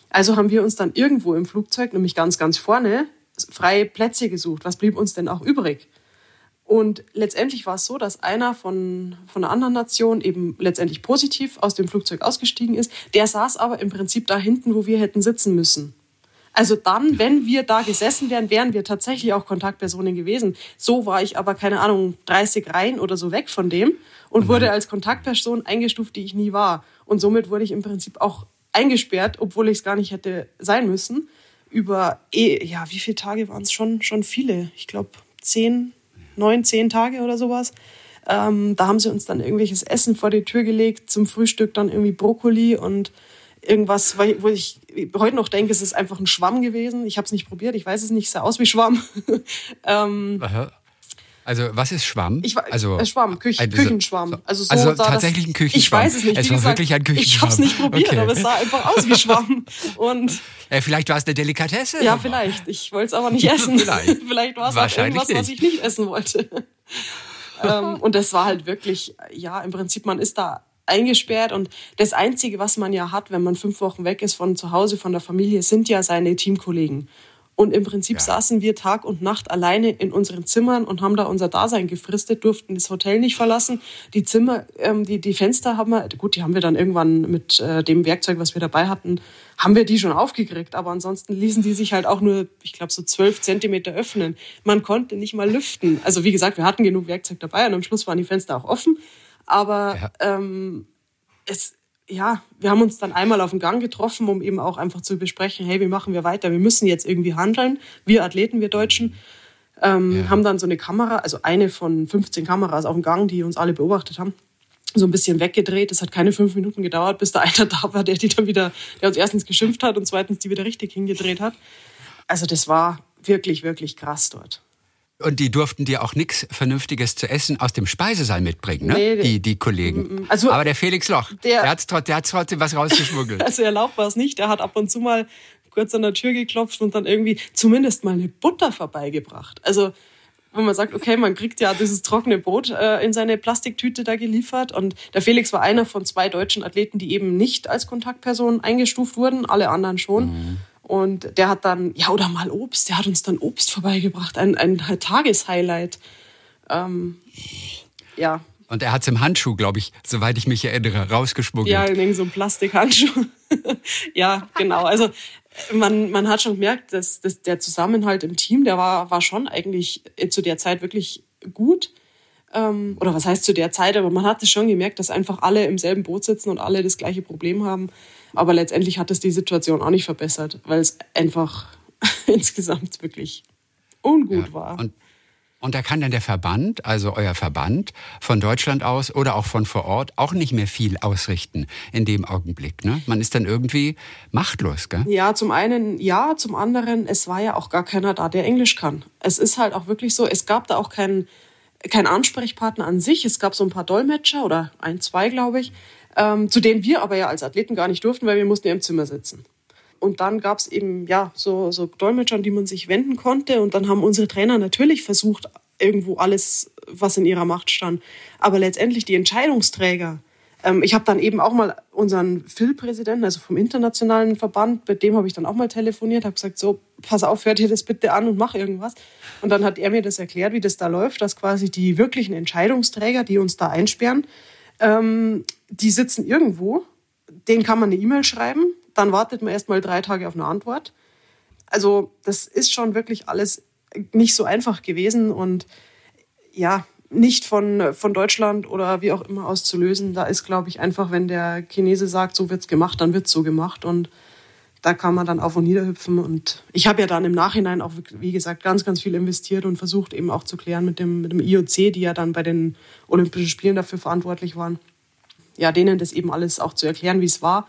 Also haben wir uns dann irgendwo im Flugzeug, nämlich ganz, ganz vorne, freie Plätze gesucht. Was blieb uns denn auch übrig? Und letztendlich war es so, dass einer von, von einer anderen Nation eben letztendlich positiv aus dem Flugzeug ausgestiegen ist. Der saß aber im Prinzip da hinten, wo wir hätten sitzen müssen. Also dann, wenn wir da gesessen wären, wären wir tatsächlich auch Kontaktpersonen gewesen. So war ich aber, keine Ahnung, 30 Reihen oder so weg von dem und wurde als Kontaktperson eingestuft, die ich nie war. Und somit wurde ich im Prinzip auch eingesperrt, obwohl ich es gar nicht hätte sein müssen. Über, eh, ja, wie viele Tage waren es schon? Schon viele. Ich glaube, zehn, neun, zehn Tage oder sowas. Ähm, da haben sie uns dann irgendwelches Essen vor die Tür gelegt, zum Frühstück dann irgendwie Brokkoli und irgendwas, wo ich heute noch denke, es ist einfach ein Schwamm gewesen. Ich habe es nicht probiert, ich weiß es nicht, es sah aus wie Schwamm. <laughs> ähm, also was ist Schwamm? Ich, also äh, Schwamm, Küch, also, Küchenschwamm. Also, so also tatsächlich ein Küchenschwamm. Ich weiß es nicht. Es war gesagt, wirklich ein Küchenschwamm. Ich habe es nicht probiert, okay. aber es sah einfach aus wie Schwamm. <laughs> Und ja, vielleicht war es eine Delikatesse. Ja, vielleicht. Ich wollte es aber nicht essen. vielleicht <laughs> vielleicht war es auch irgendwas, nicht. was ich nicht essen wollte. <laughs> ähm, und das war halt wirklich, ja, im Prinzip, man ist da eingesperrt und das Einzige, was man ja hat, wenn man fünf Wochen weg ist von zu Hause, von der Familie, sind ja seine Teamkollegen. Und im Prinzip ja. saßen wir Tag und Nacht alleine in unseren Zimmern und haben da unser Dasein gefristet, durften das Hotel nicht verlassen. Die Zimmer, ähm, die, die Fenster haben wir, gut, die haben wir dann irgendwann mit äh, dem Werkzeug, was wir dabei hatten, haben wir die schon aufgekriegt. Aber ansonsten ließen die sich halt auch nur, ich glaube, so zwölf Zentimeter öffnen. Man konnte nicht mal lüften. Also wie gesagt, wir hatten genug Werkzeug dabei und am Schluss waren die Fenster auch offen. Aber ja. ähm, es, ja, wir haben uns dann einmal auf dem Gang getroffen, um eben auch einfach zu besprechen, hey, wie machen wir weiter? Wir müssen jetzt irgendwie handeln. Wir Athleten, wir Deutschen, ähm, ja. haben dann so eine Kamera, also eine von 15 Kameras auf dem Gang, die uns alle beobachtet haben, so ein bisschen weggedreht. Es hat keine fünf Minuten gedauert, bis da <laughs> einer da war, der die dann wieder, der uns erstens geschimpft hat und zweitens die wieder richtig hingedreht hat. Also das war wirklich, wirklich krass dort. Und die durften dir auch nichts Vernünftiges zu essen aus dem Speisesaal mitbringen, ne? Nee, die, die Kollegen. Mm, mm. Also, Aber der Felix Loch, der, der hat trotzdem was rausgeschmuggelt. <laughs> also erlaubt war es nicht. Er hat ab und zu mal kurz an der Tür geklopft und dann irgendwie zumindest mal eine Butter vorbeigebracht. Also wenn man sagt, okay, man kriegt ja dieses trockene Brot äh, in seine Plastiktüte da geliefert. Und der Felix war einer von zwei deutschen Athleten, die eben nicht als Kontaktperson eingestuft wurden, alle anderen schon. Mhm. Und der hat dann, ja, oder mal Obst, der hat uns dann Obst vorbeigebracht, ein, ein Tageshighlight. Ähm, ja. Und er hat es im Handschuh, glaube ich, soweit ich mich erinnere, rausgeschmuggelt. Ja, in so einem Plastikhandschuh. <laughs> ja, genau. Also man, man hat schon gemerkt, dass, dass der Zusammenhalt im Team, der war, war schon eigentlich zu der Zeit wirklich gut. Ähm, oder was heißt zu der Zeit, aber man hat es schon gemerkt, dass einfach alle im selben Boot sitzen und alle das gleiche Problem haben. Aber letztendlich hat es die Situation auch nicht verbessert, weil es einfach <laughs> insgesamt wirklich ungut ja, war. Und, und da kann dann der Verband, also euer Verband von Deutschland aus oder auch von vor Ort, auch nicht mehr viel ausrichten in dem Augenblick. Ne? Man ist dann irgendwie machtlos, gell? Ja, zum einen ja, zum anderen, es war ja auch gar keiner da, der Englisch kann. Es ist halt auch wirklich so, es gab da auch keinen kein Ansprechpartner an sich. Es gab so ein paar Dolmetscher oder ein, zwei, glaube ich. Ähm, zu denen wir aber ja als Athleten gar nicht durften, weil wir mussten ja im Zimmer sitzen. Und dann gab es eben ja so, so Dolmetscher, an die man sich wenden konnte. Und dann haben unsere Trainer natürlich versucht, irgendwo alles, was in ihrer Macht stand. Aber letztendlich die Entscheidungsträger, ähm, ich habe dann eben auch mal unseren Phil-Präsidenten, also vom internationalen Verband, mit dem habe ich dann auch mal telefoniert, habe gesagt, so, pass auf, hört dir das bitte an und mach irgendwas. Und dann hat er mir das erklärt, wie das da läuft, dass quasi die wirklichen Entscheidungsträger, die uns da einsperren, ähm, die sitzen irgendwo, denen kann man eine E-Mail schreiben, dann wartet man erst mal drei Tage auf eine Antwort. Also das ist schon wirklich alles nicht so einfach gewesen und ja, nicht von, von Deutschland oder wie auch immer aus zu lösen. Da ist, glaube ich, einfach, wenn der Chinese sagt, so wird's gemacht, dann wird's so gemacht und da kann man dann auf und nieder hüpfen. Und ich habe ja dann im Nachhinein auch, wie gesagt, ganz, ganz viel investiert und versucht eben auch zu klären mit dem, mit dem IOC, die ja dann bei den Olympischen Spielen dafür verantwortlich waren. Ja, denen das eben alles auch zu erklären, wie es war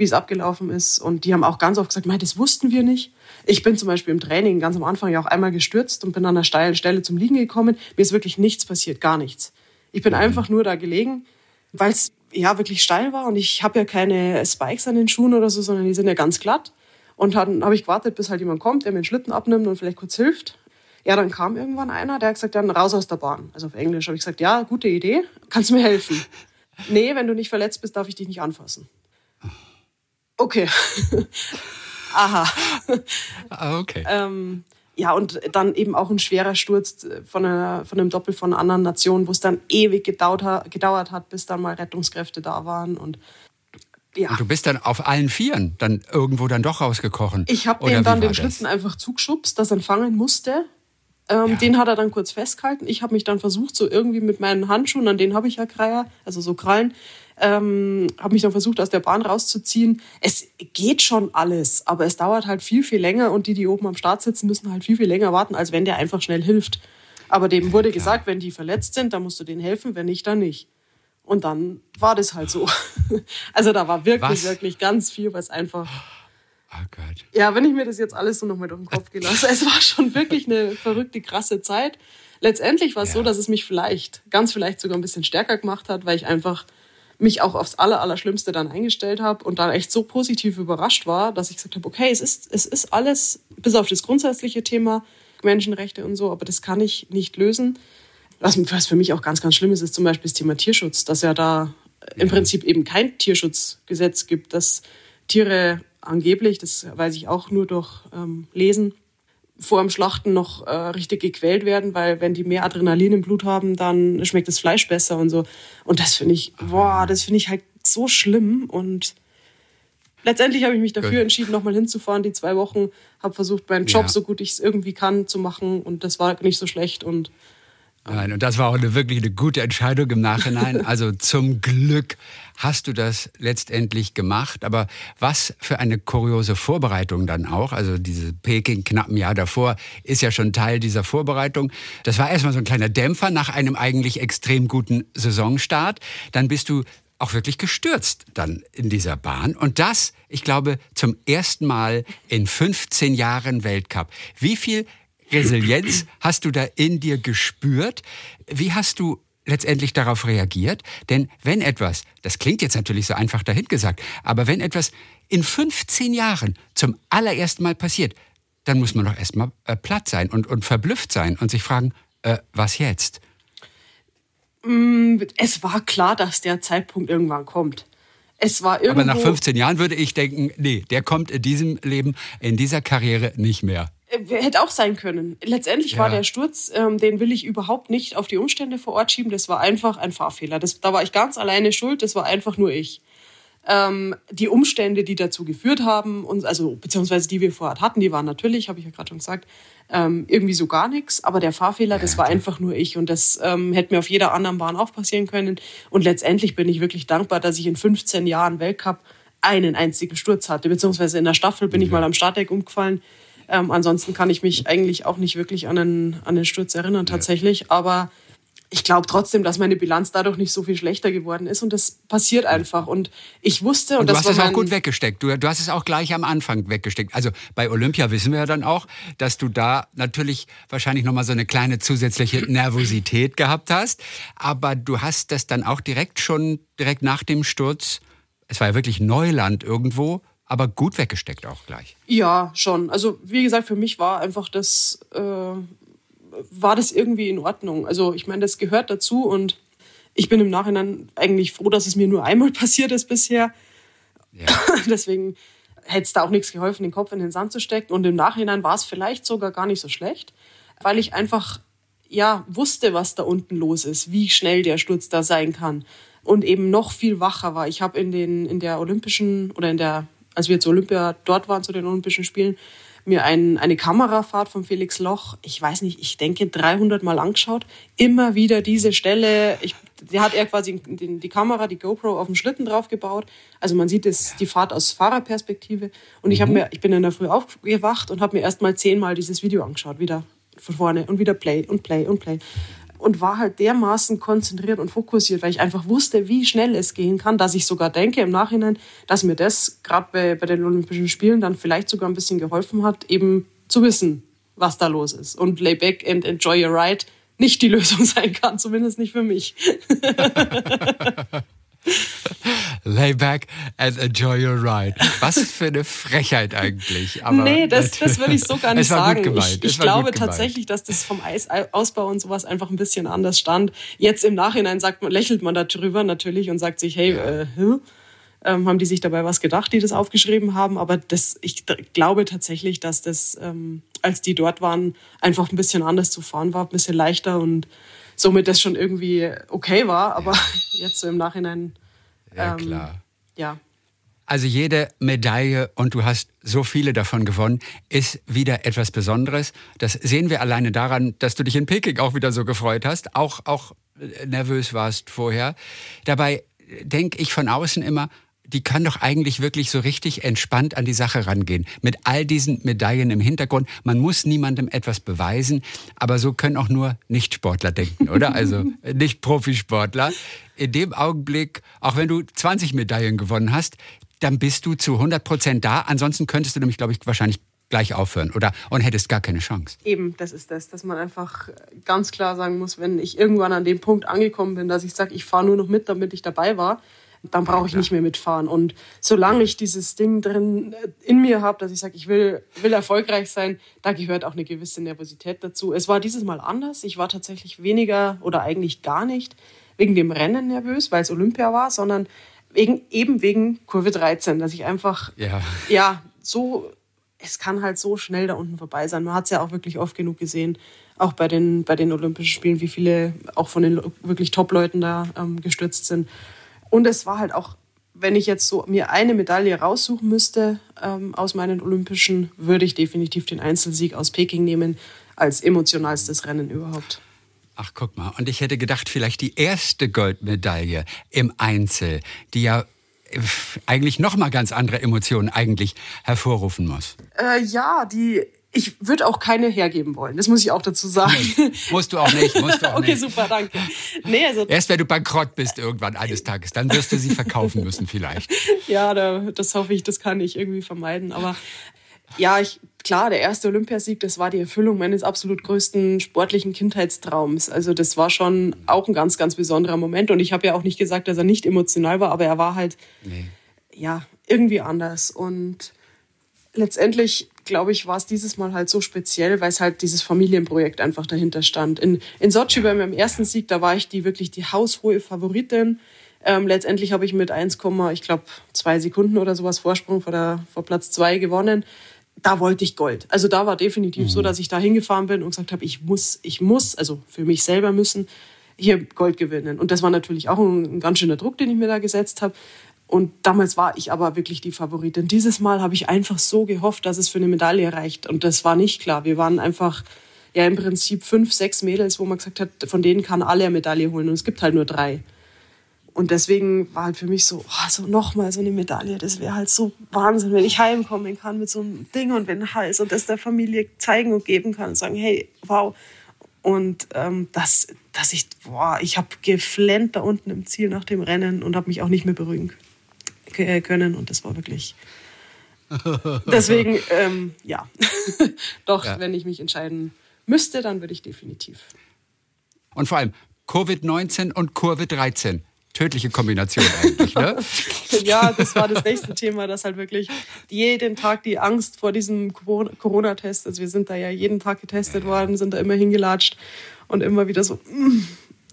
wie es abgelaufen ist. Und die haben auch ganz oft gesagt, das wussten wir nicht. Ich bin zum Beispiel im Training ganz am Anfang ja auch einmal gestürzt und bin an einer steilen Stelle zum Liegen gekommen. Mir ist wirklich nichts passiert, gar nichts. Ich bin mhm. einfach nur da gelegen, weil es ja wirklich steil war und ich habe ja keine Spikes an den Schuhen oder so, sondern die sind ja ganz glatt. Und dann habe ich gewartet, bis halt jemand kommt, der mir den Schlitten abnimmt und vielleicht kurz hilft. Ja, dann kam irgendwann einer, der hat gesagt, dann raus aus der Bahn. Also auf Englisch habe ich gesagt, ja, gute Idee, kannst du mir helfen? <laughs> nee, wenn du nicht verletzt bist, darf ich dich nicht anfassen. Okay. <laughs> Aha. Ah, okay. Ähm, ja, und dann eben auch ein schwerer Sturz von, einer, von einem Doppel von einer anderen Nation, wo es dann ewig gedauert, gedauert hat, bis dann mal Rettungskräfte da waren. Und ja. Und du bist dann auf allen Vieren dann irgendwo dann doch rausgekochen. Ich habe den dann den Schlitten einfach zugeschubst, dass er fangen musste. Ähm, ja. Den hat er dann kurz festgehalten. Ich habe mich dann versucht, so irgendwie mit meinen Handschuhen, an denen habe ich ja Kreier, also so Krallen, ähm, habe mich dann versucht, aus der Bahn rauszuziehen. Es geht schon alles, aber es dauert halt viel, viel länger und die, die oben am Start sitzen, müssen halt viel, viel länger warten, als wenn der einfach schnell hilft. Aber dem wurde gesagt, wenn die verletzt sind, dann musst du denen helfen, wenn nicht, dann nicht. Und dann war das halt so. <laughs> Also da war wirklich, was? wirklich ganz viel, was einfach. Oh Gott. Ja, wenn ich mir das jetzt alles so nochmal durch den Kopf gehe lasse, es war schon wirklich eine verrückte, krasse Zeit. Letztendlich war es ja. so, dass es mich vielleicht, ganz vielleicht sogar ein bisschen stärker gemacht hat, weil ich einfach mich auch aufs Aller, Allerschlimmste dann eingestellt habe und dann echt so positiv überrascht war, dass ich gesagt habe, okay, es ist, es ist alles, bis auf das grundsätzliche Thema Menschenrechte und so, aber das kann ich nicht lösen. Was, für mich auch ganz, ganz schlimm ist, ist zum Beispiel das Thema Tierschutz, dass ja da im Prinzip eben kein Tierschutzgesetz gibt, dass Tiere angeblich, das weiß ich auch nur durch ähm, Lesen, vor dem Schlachten noch äh, richtig gequält werden, weil wenn die mehr Adrenalin im Blut haben, dann schmeckt das Fleisch besser und so. Und das finde ich, boah, das finde ich halt so schlimm. Und letztendlich habe ich mich dafür entschieden, nochmal hinzufahren, die zwei Wochen, habe versucht, meinen Job ja. so gut ich es irgendwie kann zu machen und das war nicht so schlecht und Nein, und das war auch eine, wirklich eine gute Entscheidung im Nachhinein. <laughs> Also zum Glück hast du das letztendlich gemacht. Aber was für eine kuriose Vorbereitung dann auch. Also diese Peking knapp ein Jahr davor ist ja schon Teil dieser Vorbereitung. Das war erstmal so ein kleiner Dämpfer nach einem eigentlich extrem guten Saisonstart. Dann bist du auch wirklich gestürzt dann in dieser Bahn. Und das, ich glaube, zum ersten Mal in 15 Jahren Weltcup. Wie viel Resilienz hast du da in dir gespürt? Wie hast du letztendlich darauf reagiert? Denn wenn etwas, das klingt jetzt natürlich so einfach dahingesagt, aber wenn etwas in 15 Jahren zum allerersten Mal passiert, dann muss man doch erstmal äh, platt sein und, und verblüfft sein und sich fragen, äh, was jetzt? Mm, es war klar, dass der Zeitpunkt irgendwann kommt. Es war irgendwo Aber nach 15 Jahren würde ich denken, nee, der kommt in diesem Leben, in dieser Karriere nicht mehr. Hätte auch sein können. Letztendlich ja. war der Sturz, ähm, den will ich überhaupt nicht auf die Umstände vor Ort schieben. Das war einfach ein Fahrfehler. Das, da war ich ganz alleine schuld. Das war einfach nur ich. Ähm, die Umstände, die dazu geführt haben, und, also beziehungsweise die wir vor Ort hatten, die waren natürlich, habe ich ja gerade schon gesagt, ähm, irgendwie so gar nichts. Aber der Fahrfehler, das war einfach nur ich. Und das ähm, hätte mir auf jeder anderen Bahn auch passieren können. Und letztendlich bin ich wirklich dankbar, dass ich in 15 Jahren Weltcup einen einzigen Sturz hatte. Beziehungsweise in der Staffel bin ja. ich mal am Startdeck umgefallen ähm, ansonsten kann ich mich eigentlich auch nicht wirklich an den, an den Sturz erinnern tatsächlich. Ja. Aber ich glaube trotzdem, dass meine Bilanz dadurch nicht so viel schlechter geworden ist und das passiert einfach. Und ich wusste und, und du das hast war es auch gut weggesteckt. Du, du hast es auch gleich am Anfang weggesteckt. Also bei Olympia wissen wir ja dann auch, dass du da natürlich wahrscheinlich noch mal so eine kleine zusätzliche <clears throat> Nervosität gehabt hast. Aber du hast das dann auch direkt schon direkt nach dem Sturz. Es war ja wirklich Neuland irgendwo aber gut weggesteckt auch gleich. Ja, schon. Also wie gesagt, für mich war einfach das, äh, war das irgendwie in Ordnung. Also ich meine, das gehört dazu und ich bin im Nachhinein eigentlich froh, dass es mir nur einmal <laughs> passiert ist bisher. Ja. <laughs> Deswegen hätte es da auch nichts geholfen, den Kopf in den Sand zu stecken. Und im Nachhinein war es vielleicht sogar gar nicht so schlecht, weil ich einfach ja wusste, was da unten los ist, wie schnell der Sturz da sein kann und eben noch viel wacher war. Ich habe in den in der olympischen oder in der als wir zu Olympia dort waren zu den Olympischen Spielen, mir ein, eine Kamerafahrt von Felix Loch, ich weiß nicht, ich denke 300 Mal angeschaut. Immer wieder diese Stelle. Ich, die hat er quasi die, Kamera, die GoPro auf dem Schlitten draufgebaut. Also man sieht es, die Fahrt aus Fahrerperspektive. Und ich, hab mhm. mir, ich bin in der Früh aufgewacht und habe mir erst mal zehnmal dieses Video angeschaut, wieder von vorne und wieder Play und Play und Play und war halt dermaßen konzentriert und fokussiert, weil ich einfach wusste, wie schnell es gehen kann, dass ich sogar denke im Nachhinein, dass mir das gerade bei, bei den Olympischen Spielen dann vielleicht sogar ein bisschen geholfen hat, eben zu wissen, was da los ist. Und lay back and enjoy your ride nicht die Lösung <laughs> sein kann, zumindest nicht für mich. <laughs> <laughs> Lay back and enjoy your ride. Was für eine Frechheit eigentlich. Aber nee, das, das würde ich so gar <laughs> nicht sagen. Ich, ich glaube tatsächlich, dass das vom Eisausbau und sowas einfach ein bisschen anders stand. Jetzt im Nachhinein sagt man, lächelt man darüber natürlich und sagt sich, hey, äh, ähm, haben die sich dabei was gedacht, die das aufgeschrieben haben. Aber das, ich glaube tatsächlich, dass das, ähm, als die dort waren, einfach ein bisschen anders zu fahren war, ein bisschen leichter und somit das schon irgendwie okay war. Aber <laughs> jetzt so im Nachhinein ja, ähm, klar. Ja. Also jede Medaille, und du hast so viele davon gewonnen, ist wieder etwas Besonderes. Das sehen wir alleine daran, dass du dich in Peking auch wieder so gefreut hast, auch, auch äh, nervös warst vorher. Dabei denke ich von außen immer, die können doch eigentlich wirklich so richtig entspannt an die Sache rangehen. Mit all diesen Medaillen im Hintergrund. Man muss niemandem etwas beweisen, aber so können auch nur Nichtsportler denken, oder? Also <laughs> nicht Profisportler. In dem Augenblick, auch wenn du 20 Medaillen gewonnen hast, dann bist du zu 100 Prozent da. Ansonsten könntest du nämlich, glaube ich, wahrscheinlich gleich aufhören oder und hättest gar keine Chance. Eben, das ist das, dass man einfach ganz klar sagen muss, wenn ich irgendwann an dem Punkt angekommen bin, dass ich sage, ich fahre nur noch mit, damit ich dabei war, dann brauche ich nicht mehr mitfahren. Und solange ich dieses Ding drin äh, in mir habe, dass ich sage, ich will, will erfolgreich sein, da gehört auch eine gewisse Nervosität dazu. Es war dieses Mal anders. Ich war tatsächlich weniger oder eigentlich gar nicht wegen dem Rennen nervös, weil es Olympia war, sondern wegen, eben wegen Kurve 13, dass ich einfach, ja, ja so, es kann halt so schnell da unten vorbei sein. Man hat es ja auch wirklich oft genug gesehen, auch bei den, bei den Olympischen Spielen, wie viele auch von den wirklich Top-Leuten da ähm, gestürzt sind. Und es war halt auch, wenn ich jetzt so mir eine Medaille raussuchen müsste ähm, aus meinen Olympischen, würde ich definitiv den Einzelsieg aus Peking nehmen als emotionalstes Rennen überhaupt. Ach, guck mal. Und ich hätte gedacht, vielleicht die erste Goldmedaille im Einzel, die ja äh, eigentlich noch mal ganz andere Emotionen eigentlich hervorrufen muss. Äh, ja, die ich würde auch keine hergeben wollen. Das muss ich auch dazu sagen. Nee, musst du auch nicht. Musst du auch <laughs> okay, nicht. super, danke. Nee, also Erst wenn du bankrott bist irgendwann eines Tages, dann wirst du sie verkaufen müssen vielleicht. <laughs> ja, das hoffe ich, das kann ich irgendwie vermeiden. Aber ja, ich, klar, der erste Olympiasieg, das war die Erfüllung meines absolut größten sportlichen Kindheitstraums. Also das war schon auch ein ganz, ganz besonderer Moment. Und ich habe ja auch nicht gesagt, dass er nicht emotional war, aber er war halt nee. ja irgendwie anders. Und letztendlich glaube ich, war es dieses Mal halt so speziell, weil es halt dieses Familienprojekt einfach dahinter stand. In, in Sochi bei meinem ersten Sieg, da war ich die wirklich die haushohe Favoritin. Ähm, letztendlich habe ich mit 1, ich glaube, zwei Sekunden oder sowas Vorsprung vor, der, vor Platz zwei gewonnen. Da wollte ich Gold. Also da war definitiv mhm. so, dass ich da hingefahren bin und gesagt habe, ich muss, ich muss, also für mich selber müssen, hier Gold gewinnen. Und das war natürlich auch ein, ein ganz schöner Druck, den ich mir da gesetzt habe. Und damals war ich aber wirklich die Favoritin. Dieses Mal habe ich einfach so gehofft, dass es für eine Medaille reicht. Und das war nicht klar. Wir waren einfach ja im Prinzip fünf, sechs Mädels, wo man gesagt hat, von denen kann alle eine Medaille holen. Und es gibt halt nur drei. Und deswegen war halt für mich so, oh, so nochmal so eine Medaille, das wäre halt so Wahnsinn, wenn ich heimkommen kann mit so einem Ding und wenn Hals und das der Familie zeigen und geben kann und sagen, hey, wow. Und ähm, das, dass ich, boah, ich habe geflennt da unten im Ziel nach dem Rennen und habe mich auch nicht mehr beruhigen können. Und das war wirklich. <laughs> Deswegen, ähm, ja. <laughs> Doch, ja. wenn ich mich entscheiden müsste, dann würde ich definitiv. Und vor allem Covid-19 und Kurve 13 tödliche Kombination eigentlich, ne? <laughs> ja, das war das nächste Thema, dass halt wirklich jeden Tag die Angst vor diesem Corona-Test, also wir sind da ja jeden Tag getestet worden, sind da immer hingelatscht und immer wieder so, mm,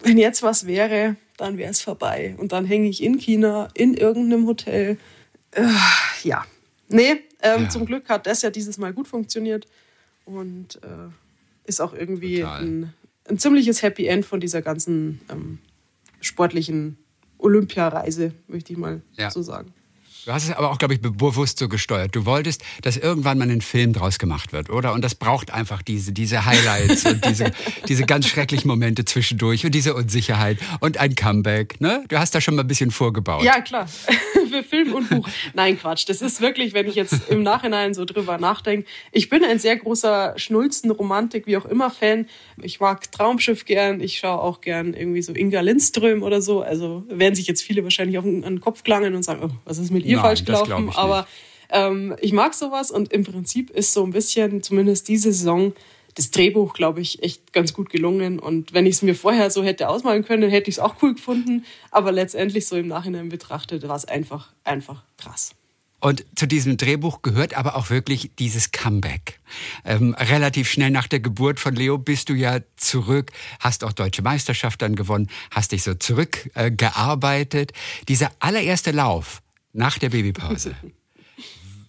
wenn jetzt was wäre, dann wäre es vorbei. Und dann hänge ich in China, in irgendeinem Hotel. Äh, ja, nee, ähm, ja. zum Glück hat das ja dieses Mal gut funktioniert und äh, ist auch irgendwie ein, ein, ziemliches Happy End von dieser ganzen ähm, sportlichen Olympiareise, möchte ich mal ja. so sagen. Du hast es aber auch, glaube ich, bewusst so gesteuert. Du wolltest, dass irgendwann mal ein Film draus gemacht wird, oder? Und das braucht einfach diese, diese Highlights und diese, <laughs> diese ganz schrecklichen Momente zwischendurch und diese Unsicherheit und ein Comeback. Ne? Du hast da schon mal ein bisschen vorgebaut. Ja, klar. <laughs> Für Film und Buch. Nein, Quatsch. Das ist wirklich, wenn ich jetzt im Nachhinein so drüber nachdenke. Ich bin ein sehr großer Schnulzen, Romantik, wie auch immer Fan. Ich mag Traumschiff gern. Ich schaue auch gern irgendwie so Inga Lindström oder so. Also werden sich jetzt viele wahrscheinlich auf den Kopf klangen und sagen, oh, was ist mit ihr? Nein, falsch gelaufen, aber ähm, ich mag sowas und im Prinzip ist so ein bisschen, zumindest diese Saison, das Drehbuch, glaube ich, echt ganz gut gelungen. Und wenn ich es mir vorher so hätte ausmalen können, hätte ich es auch cool gefunden. Aber letztendlich so im Nachhinein betrachtet, war es einfach, einfach krass. Und zu diesem Drehbuch gehört aber auch wirklich dieses Comeback. Ähm, relativ schnell nach der Geburt von Leo bist du ja zurück, hast auch deutsche Meisterschaft dann gewonnen, hast dich so zurückgearbeitet. Äh, Dieser allererste Lauf, nach der Babypause.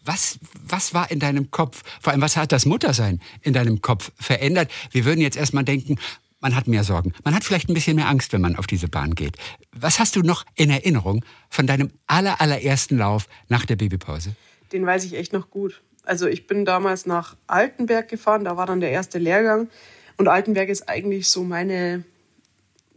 Was, was war in deinem Kopf? Vor allem, was hat das Muttersein in deinem Kopf verändert? Wir würden jetzt erstmal denken, man hat mehr Sorgen. Man hat vielleicht ein bisschen mehr Angst, wenn man auf diese Bahn geht. Was hast du noch in Erinnerung von deinem aller, allerersten Lauf nach der Babypause? Den weiß ich echt noch gut. Also ich bin damals nach Altenberg gefahren, da war dann der erste Lehrgang. Und Altenberg ist eigentlich so meine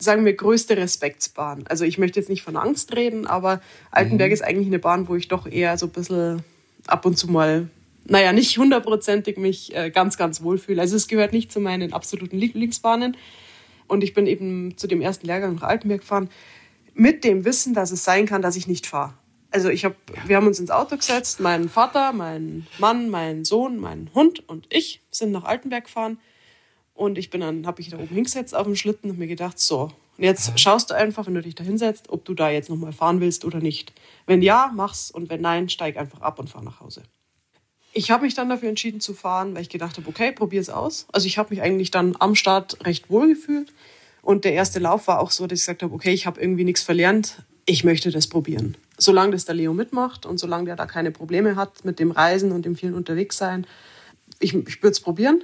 sagen wir, größte Respektsbahn. Also ich möchte jetzt nicht von Angst reden, aber Altenberg mhm. ist eigentlich eine Bahn, wo ich doch eher so ein bisschen ab und zu mal, naja, nicht hundertprozentig mich äh, ganz, ganz wohlfühle. Also es gehört nicht zu meinen absoluten Lieblingsbahnen. Und ich bin eben zu dem ersten Lehrgang nach Altenberg gefahren, mit dem Wissen, dass es sein kann, dass ich nicht fahre. Also ich habe, wir haben uns ins Auto gesetzt, mein Vater, mein Mann, mein Sohn, mein Hund und ich sind nach Altenberg gefahren und ich bin dann, habe mich da oben hingesetzt auf dem Schlitten und mir gedacht, so, jetzt schaust du einfach, wenn du dich da hinsetzt, ob du da jetzt nochmal fahren willst oder nicht. Wenn ja, mach's und wenn nein, steig einfach ab und fahr nach Hause. Ich habe mich dann dafür entschieden zu fahren, weil ich gedacht habe, okay, probier es aus. Also ich habe mich eigentlich dann am Start recht wohl gefühlt. Und der erste Lauf war auch so, dass ich gesagt habe, okay, ich habe irgendwie nichts verlernt, ich möchte das probieren. Solange das der Leo mitmacht und solange der da keine Probleme hat mit dem Reisen und dem vielen Unterwegssein, ich, ich würde es probieren.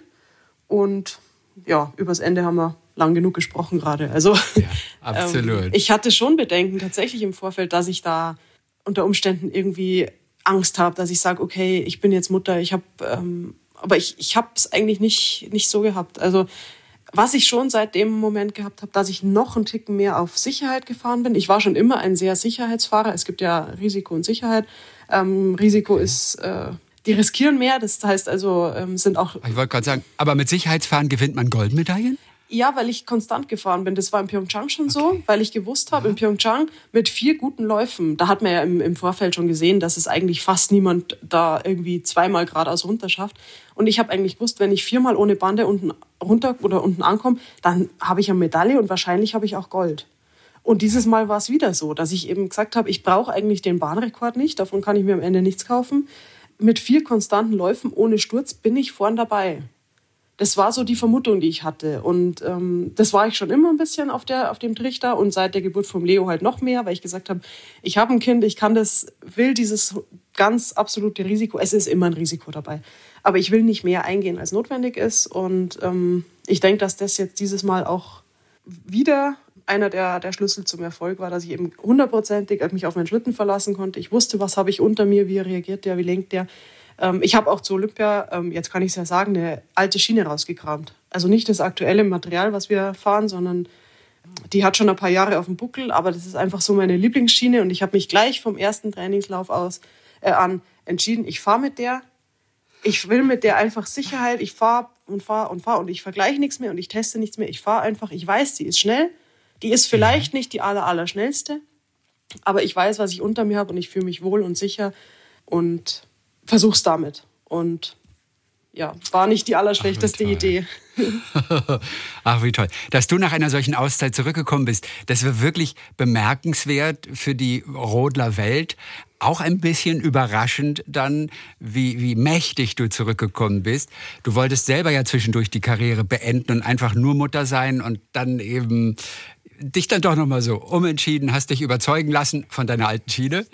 Und ja, übers Ende haben wir lang genug gesprochen gerade. Also ja, <laughs> absolut. Ähm, ich hatte schon Bedenken tatsächlich im Vorfeld, dass ich da unter Umständen irgendwie Angst habe, dass ich sage, okay, ich bin jetzt Mutter, ich habe, ähm, aber ich, ich habe es eigentlich nicht, nicht so gehabt. Also was ich schon seit dem Moment gehabt habe, dass ich noch einen Ticken mehr auf Sicherheit gefahren bin. Ich war schon immer ein sehr Sicherheitsfahrer. Es gibt ja Risiko und Sicherheit. Ähm, Risiko ist äh, die riskieren mehr. Das heißt also, ähm, sind auch. Ich wollte gerade sagen, aber mit Sicherheitsfahren gewinnt man Goldmedaillen? Ja, weil ich konstant gefahren bin. Das war in Pyeongchang schon okay. so, weil ich gewusst habe, in Pyeongchang mit vier guten Läufen, da hat man ja im, im Vorfeld schon gesehen, dass es eigentlich fast niemand da irgendwie zweimal geradeaus runter schafft. Und ich habe eigentlich gewusst, wenn ich viermal ohne Bande unten runter oder unten ankomme, dann habe ich eine Medaille und wahrscheinlich habe ich auch Gold. Und dieses Mal war es wieder so, dass ich eben gesagt habe, ich brauche eigentlich den Bahnrekord nicht, davon kann ich mir am Ende nichts kaufen mit vier konstanten Läufen ohne Sturz bin ich vorn dabei. Das war so die Vermutung, die ich hatte. Und ähm, das war ich schon immer ein bisschen auf, der, auf dem Trichter und seit der Geburt vom Leo halt noch mehr, weil ich gesagt habe, ich habe ein Kind, ich kann das, will dieses ganz absolute Risiko, es ist immer ein Risiko dabei, aber ich will nicht mehr eingehen, als notwendig ist. Und ähm, ich denke, dass das jetzt dieses Mal auch wieder einer der, der Schlüssel zum Erfolg war, dass ich eben hundertprozentig mich auf meinen Schlitten verlassen konnte. Ich wusste, was habe ich unter mir, wie reagiert der, wie lenkt der. Ähm, ich habe auch zu Olympia, ähm, jetzt kann ich es ja sagen, eine alte Schiene rausgekramt. Also nicht das aktuelle Material, was wir fahren, sondern die hat schon ein paar Jahre auf dem Buckel, aber das ist einfach so meine Lieblingsschiene und ich habe mich gleich vom ersten Trainingslauf aus äh, an entschieden, ich fahre mit der. Ich will mit der einfach Sicherheit. Ich fahre und fahre und fahre und ich vergleiche nichts mehr und ich teste nichts mehr. Ich fahre einfach, ich weiß, sie ist schnell. Die ist vielleicht nicht die aller, aller schnellste, aber ich weiß, was ich unter mir habe und ich fühle mich wohl und sicher und versuch's damit. Und ja, war nicht die allerschlechteste Ach, Idee. <laughs> Ach, wie toll. Dass du nach einer solchen Auszeit zurückgekommen bist, das war wirklich bemerkenswert für die Rodler Welt. Auch ein bisschen überraschend dann, wie, wie mächtig du zurückgekommen bist. Du wolltest selber ja zwischendurch die Karriere beenden und einfach nur Mutter sein und dann eben dich dann doch nochmal so umentschieden, hast dich überzeugen lassen von deiner alten Schiene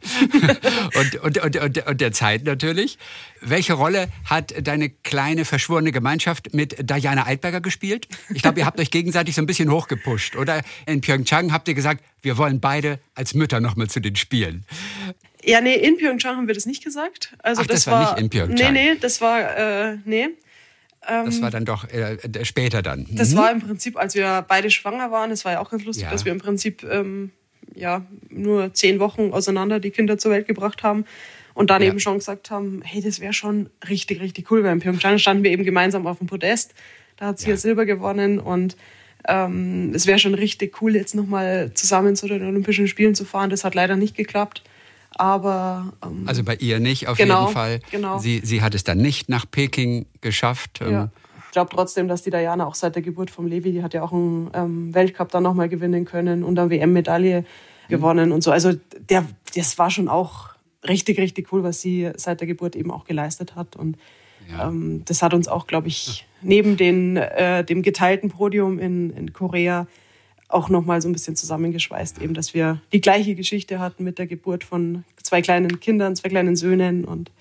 <laughs> und, und, und, und, und der Zeit natürlich. Welche Rolle hat deine kleine verschworene Gemeinschaft mit Diana Eidberger gespielt? Ich glaube, ihr habt euch gegenseitig so ein bisschen hochgepusht, oder? In Pyeongchang habt ihr gesagt, wir wollen beide als Mütter nochmal zu den Spielen. Ja, nee, in Pyeongchang haben wir das nicht gesagt. Also Ach, das, das war, war, nicht in Pyeongchang. Nee, nee, das war, äh, nee. Ähm, das war dann doch äh, später dann. Mhm. Das war im Prinzip, als wir beide schwanger waren, das war ja auch ganz lustig, ja. dass wir im Prinzip ähm, ja, nur zehn Wochen auseinander die Kinder zur Welt gebracht haben und dann ja. eben schon gesagt haben, hey, das wäre schon richtig, richtig cool. In Pyeongchang standen wir eben gemeinsam auf dem Podest. Da hat sie ja, Silber gewonnen und ähm, es wäre schon richtig cool, jetzt nochmal zusammen zu den Olympischen Spielen zu fahren. Das hat leider nicht geklappt. Aber ähm, also bei ihr nicht auf genau, jeden Fall. Genau. Sie, sie hat es dann nicht nach Peking geschafft. Ja. Ähm. Ich glaube trotzdem, dass die Diana auch seit der Geburt vom Levi, die hat ja auch einen ähm, Weltcup dann nochmal gewinnen können und eine WM-Medaille mhm. gewonnen und so. Also der, das war schon auch richtig, richtig cool, was sie seit der Geburt eben auch geleistet hat. Und ja. ähm, das hat uns auch, glaube ich, neben den, äh, dem geteilten Podium in, in Korea auch nochmal so ein bisschen zusammengeschweißt, eben, dass wir die gleiche Geschichte hatten mit der Geburt von zwei kleinen Kindern, zwei kleinen Söhnen und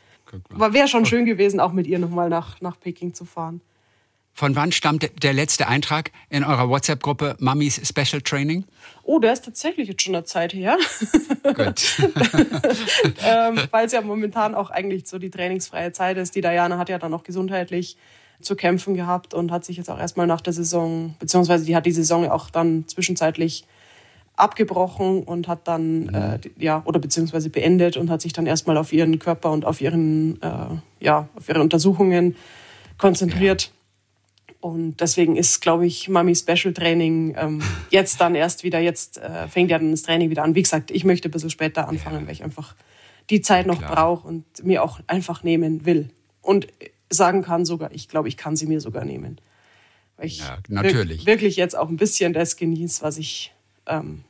war wäre schon schön gewesen, auch mit ihr nochmal nach, nach Peking zu fahren. Von wann stammt der letzte Eintrag in eurer WhatsApp-Gruppe Mummies Special Training? Oh, der ist tatsächlich jetzt schon eine Zeit her. Gut. <laughs> ähm, Weil es ja momentan auch eigentlich so die trainingsfreie Zeit ist. Die Diana hat ja dann auch gesundheitlich zu kämpfen gehabt und hat sich jetzt auch erstmal nach der Saison, beziehungsweise die hat die Saison auch dann zwischenzeitlich abgebrochen und hat dann, mhm. äh, ja, oder beziehungsweise beendet und hat sich dann erstmal auf ihren Körper und auf ihren, äh, ja, auf ihre Untersuchungen konzentriert. Ja. Und deswegen ist, glaube ich, Mami Special Training ähm, <laughs> jetzt dann erst wieder, jetzt äh, fängt ja dann das Training wieder an. Wie gesagt, ich möchte ein bisschen später anfangen, ja. weil ich einfach die Zeit noch brauche und mir auch einfach nehmen will. Und sagen kann sogar, ich glaube, ich kann sie mir sogar nehmen. Weil ich ja, natürlich. wirklich jetzt auch ein bisschen das genieße, was ich ähm,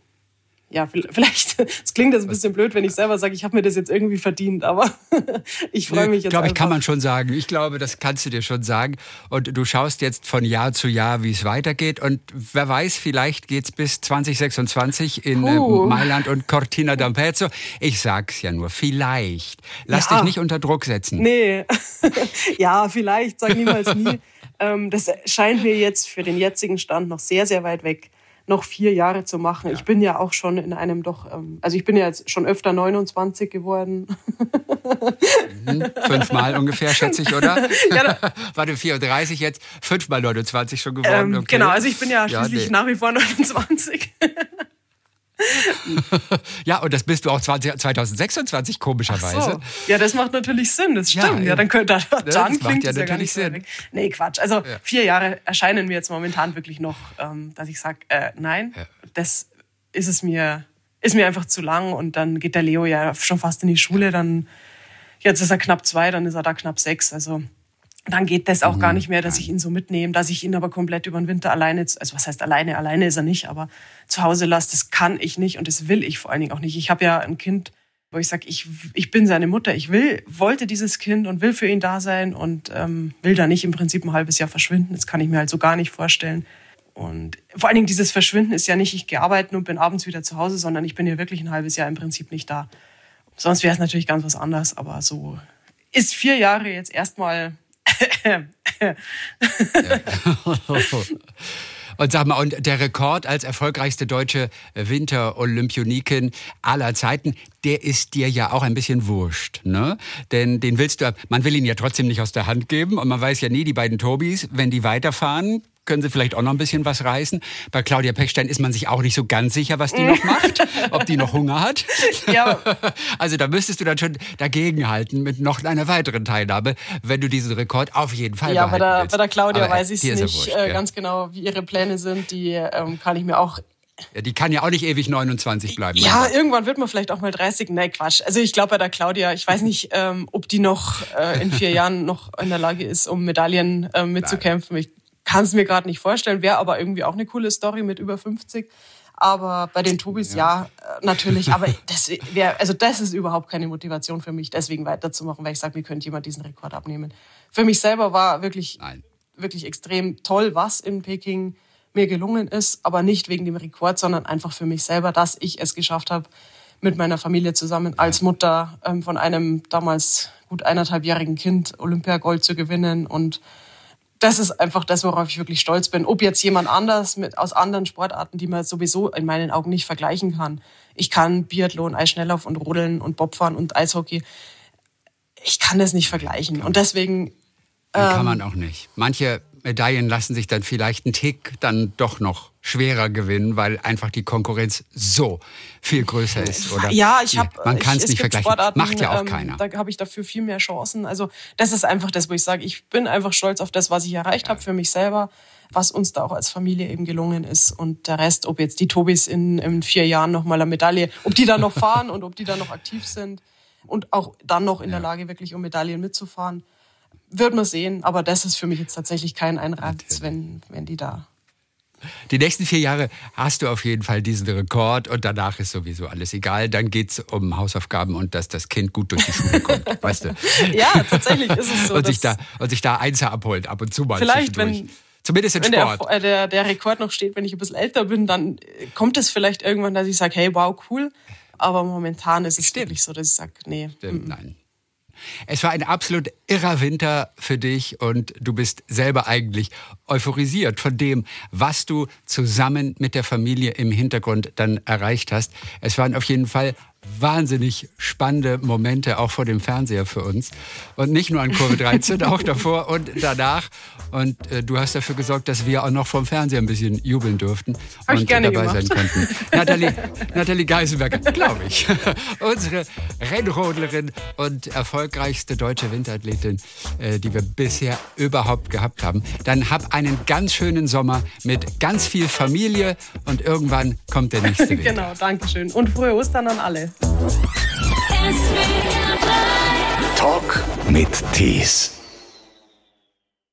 ja, vielleicht, <laughs> es klingt jetzt ein bisschen blöd, wenn ich selber sage, ich habe mir das jetzt irgendwie verdient, aber <laughs> ich freue mich jetzt. Ich glaube, ich kann man schon sagen. Ich glaube, das kannst du dir schon sagen. Und du schaust jetzt von Jahr zu Jahr, wie es weitergeht. Und wer weiß, vielleicht geht es bis 2026 in uh. Mailand und Cortina d'Ampezzo. Ich sag's ja nur, vielleicht. Lass ja. dich nicht unter Druck setzen. Nee. <laughs> ja, vielleicht, sag niemals nie. Ähm, das scheint mir jetzt für den jetzigen Stand noch sehr, sehr weit weg noch vier Jahre zu machen. Ja. Ich bin ja auch schon in einem doch, ähm, also ich bin ja jetzt schon öfter 29 geworden. Mhm. Fünfmal ungefähr, schätze ich, oder? <laughs> ja, War du 34 jetzt? Fünfmal 29 schon geworden? Ähm, okay. Genau, also ich bin ja schließlich ja, nee. nach wie vor 29. <laughs> <laughs> ja, und das bist du auch 20, 2026 komischerweise. So. Ja, das macht natürlich Sinn, das stimmt. Ja, ja dann könnte <laughs> dann das klingt ja natürlich ja Sinn. Nee, Quatsch. Also ja. vier Jahre erscheinen mir jetzt momentan wirklich noch, ähm, dass ich sage, äh, nein, das ist es mir, ist mir einfach zu lang und dann geht der Leo ja schon fast in die Schule, dann jetzt ist er knapp zwei, dann ist er da knapp sechs. Also dann geht das auch mhm. gar nicht mehr, dass ich ihn so mitnehme, dass ich ihn aber komplett über den Winter alleine, also was heißt alleine, alleine ist er nicht, aber zu Hause lasse, das kann ich nicht und das will ich vor allen Dingen auch nicht. Ich habe ja ein Kind, wo ich sage, ich, ich bin seine Mutter, ich will, wollte dieses Kind und will für ihn da sein und ähm, will da nicht im Prinzip ein halbes Jahr verschwinden. Das kann ich mir halt so gar nicht vorstellen. Und vor allen Dingen dieses Verschwinden ist ja nicht, ich gehe arbeiten und bin abends wieder zu Hause, sondern ich bin ja wirklich ein halbes Jahr im Prinzip nicht da. Sonst wäre es natürlich ganz was anderes, aber so ist vier Jahre jetzt erstmal <laughs> Und sag mal, und der Rekord als erfolgreichste deutsche Winter-Olympionikin aller Zeiten, der ist dir ja auch ein bisschen wurscht, ne? Denn den willst du, man will ihn ja trotzdem nicht aus der Hand geben und man weiß ja nie, die beiden Tobis, wenn die weiterfahren, können sie vielleicht auch noch ein bisschen was reißen. Bei Claudia Pechstein ist man sich auch nicht so ganz sicher, was die noch macht, <laughs> ob die noch Hunger hat. Ja. <laughs> Also da müsstest du dann schon dagegenhalten mit noch einer weiteren Teilnahme, wenn du diesen Rekord auf jeden Fall ja, bei der, willst. bei der Claudia Aber weiß ich es nicht wurscht, äh, ja. ganz genau, wie ihre Pläne sind. Die ähm, kann ich mir auch ja, die kann ja auch nicht ewig 29 bleiben. Ja, irgendwann wird man vielleicht auch mal 30. Nein, Quatsch. Also ich glaube bei der Claudia, ich weiß nicht, ähm, ob die noch äh, in vier <laughs> Jahren noch in der Lage ist, um Medaillen äh, mitzukämpfen. Ich kann es mir gerade nicht vorstellen, wäre aber irgendwie auch eine coole Story mit über 50. Aber bei den Tobis ja, ja äh, natürlich. Aber das wäre, also das ist überhaupt keine Motivation für mich, deswegen weiterzumachen, weil ich sage, mir könnte jemand diesen Rekord abnehmen. Für mich selber war wirklich, Nein. wirklich extrem toll, was in Peking mir gelungen ist, aber nicht wegen dem Rekord, sondern einfach für mich selber, dass ich es geschafft habe, mit meiner Familie zusammen als Mutter ähm, von einem damals gut eineinhalbjährigen Kind Olympiagold zu gewinnen und das ist einfach das, worauf ich wirklich stolz bin. Ob jetzt jemand anders mit, aus anderen Sportarten, die man sowieso in meinen Augen nicht vergleichen kann. Ich kann Biathlon, Eisschnelllauf und Rodeln und Bobfahren und Eishockey. Ich kann das nicht vergleichen. Und deswegen. Ähm, kann man auch nicht. Manche Medaillen lassen sich dann vielleicht einen Tick dann doch noch schwerer gewinnen, weil einfach die Konkurrenz so viel größer ist. Oder? Ja, ich habe. Man kann es nicht vergleichen. Sportarten, Macht ja auch ähm, keiner. Da habe ich dafür viel mehr Chancen. Also das ist einfach das, wo ich sage, ich bin einfach stolz auf das, was ich erreicht ja. habe für mich selber, was uns da auch als Familie eben gelungen ist. Und der Rest, ob jetzt die Tobis in, in vier Jahren noch mal eine Medaille, ob die da noch fahren und ob die da noch aktiv sind und auch dann noch in ja. der Lage, wirklich um Medaillen mitzufahren wird man sehen, aber das ist für mich jetzt tatsächlich kein Einreiz, wenn, wenn die da. Die nächsten vier Jahre hast du auf jeden Fall diesen Rekord und danach ist sowieso alles egal. Dann geht es um Hausaufgaben und dass das Kind gut durch die Schule kommt, <laughs> weißt du? Ja, tatsächlich ist es so. und, sich da, und sich da Einser abholt, ab und zu mal. Vielleicht, wenn, Zumindest in wenn Sport. Der, der, der Rekord noch steht, wenn ich ein bisschen älter bin, dann kommt es vielleicht irgendwann, dass ich sage, hey, wow, cool. Aber momentan ist es Stimmt. wirklich so, dass ich sage, nee. Stimmt, nein. Es war ein absolut irrer Winter für dich und du bist selber eigentlich euphorisiert von dem, was du zusammen mit der Familie im Hintergrund dann erreicht hast. Es waren auf jeden Fall wahnsinnig spannende Momente auch vor dem Fernseher für uns. Und nicht nur an Kurve 13, <laughs> auch davor und danach. Und äh, du hast dafür gesorgt, dass wir auch noch vom Fernseher ein bisschen jubeln durften Hab und dabei gemacht. sein konnten. <laughs> Nathalie, Nathalie Geisenberger, glaube ich. <laughs> Unsere Rennrodlerin und erfolgreichste deutsche Winterathletin, äh, die wir bisher überhaupt gehabt haben. Dann hab einen ganz schönen Sommer mit ganz viel Familie und irgendwann kommt der nächste <laughs> Winter. genau, danke schön. Und frohe Ostern an alle. Talk mit Tees.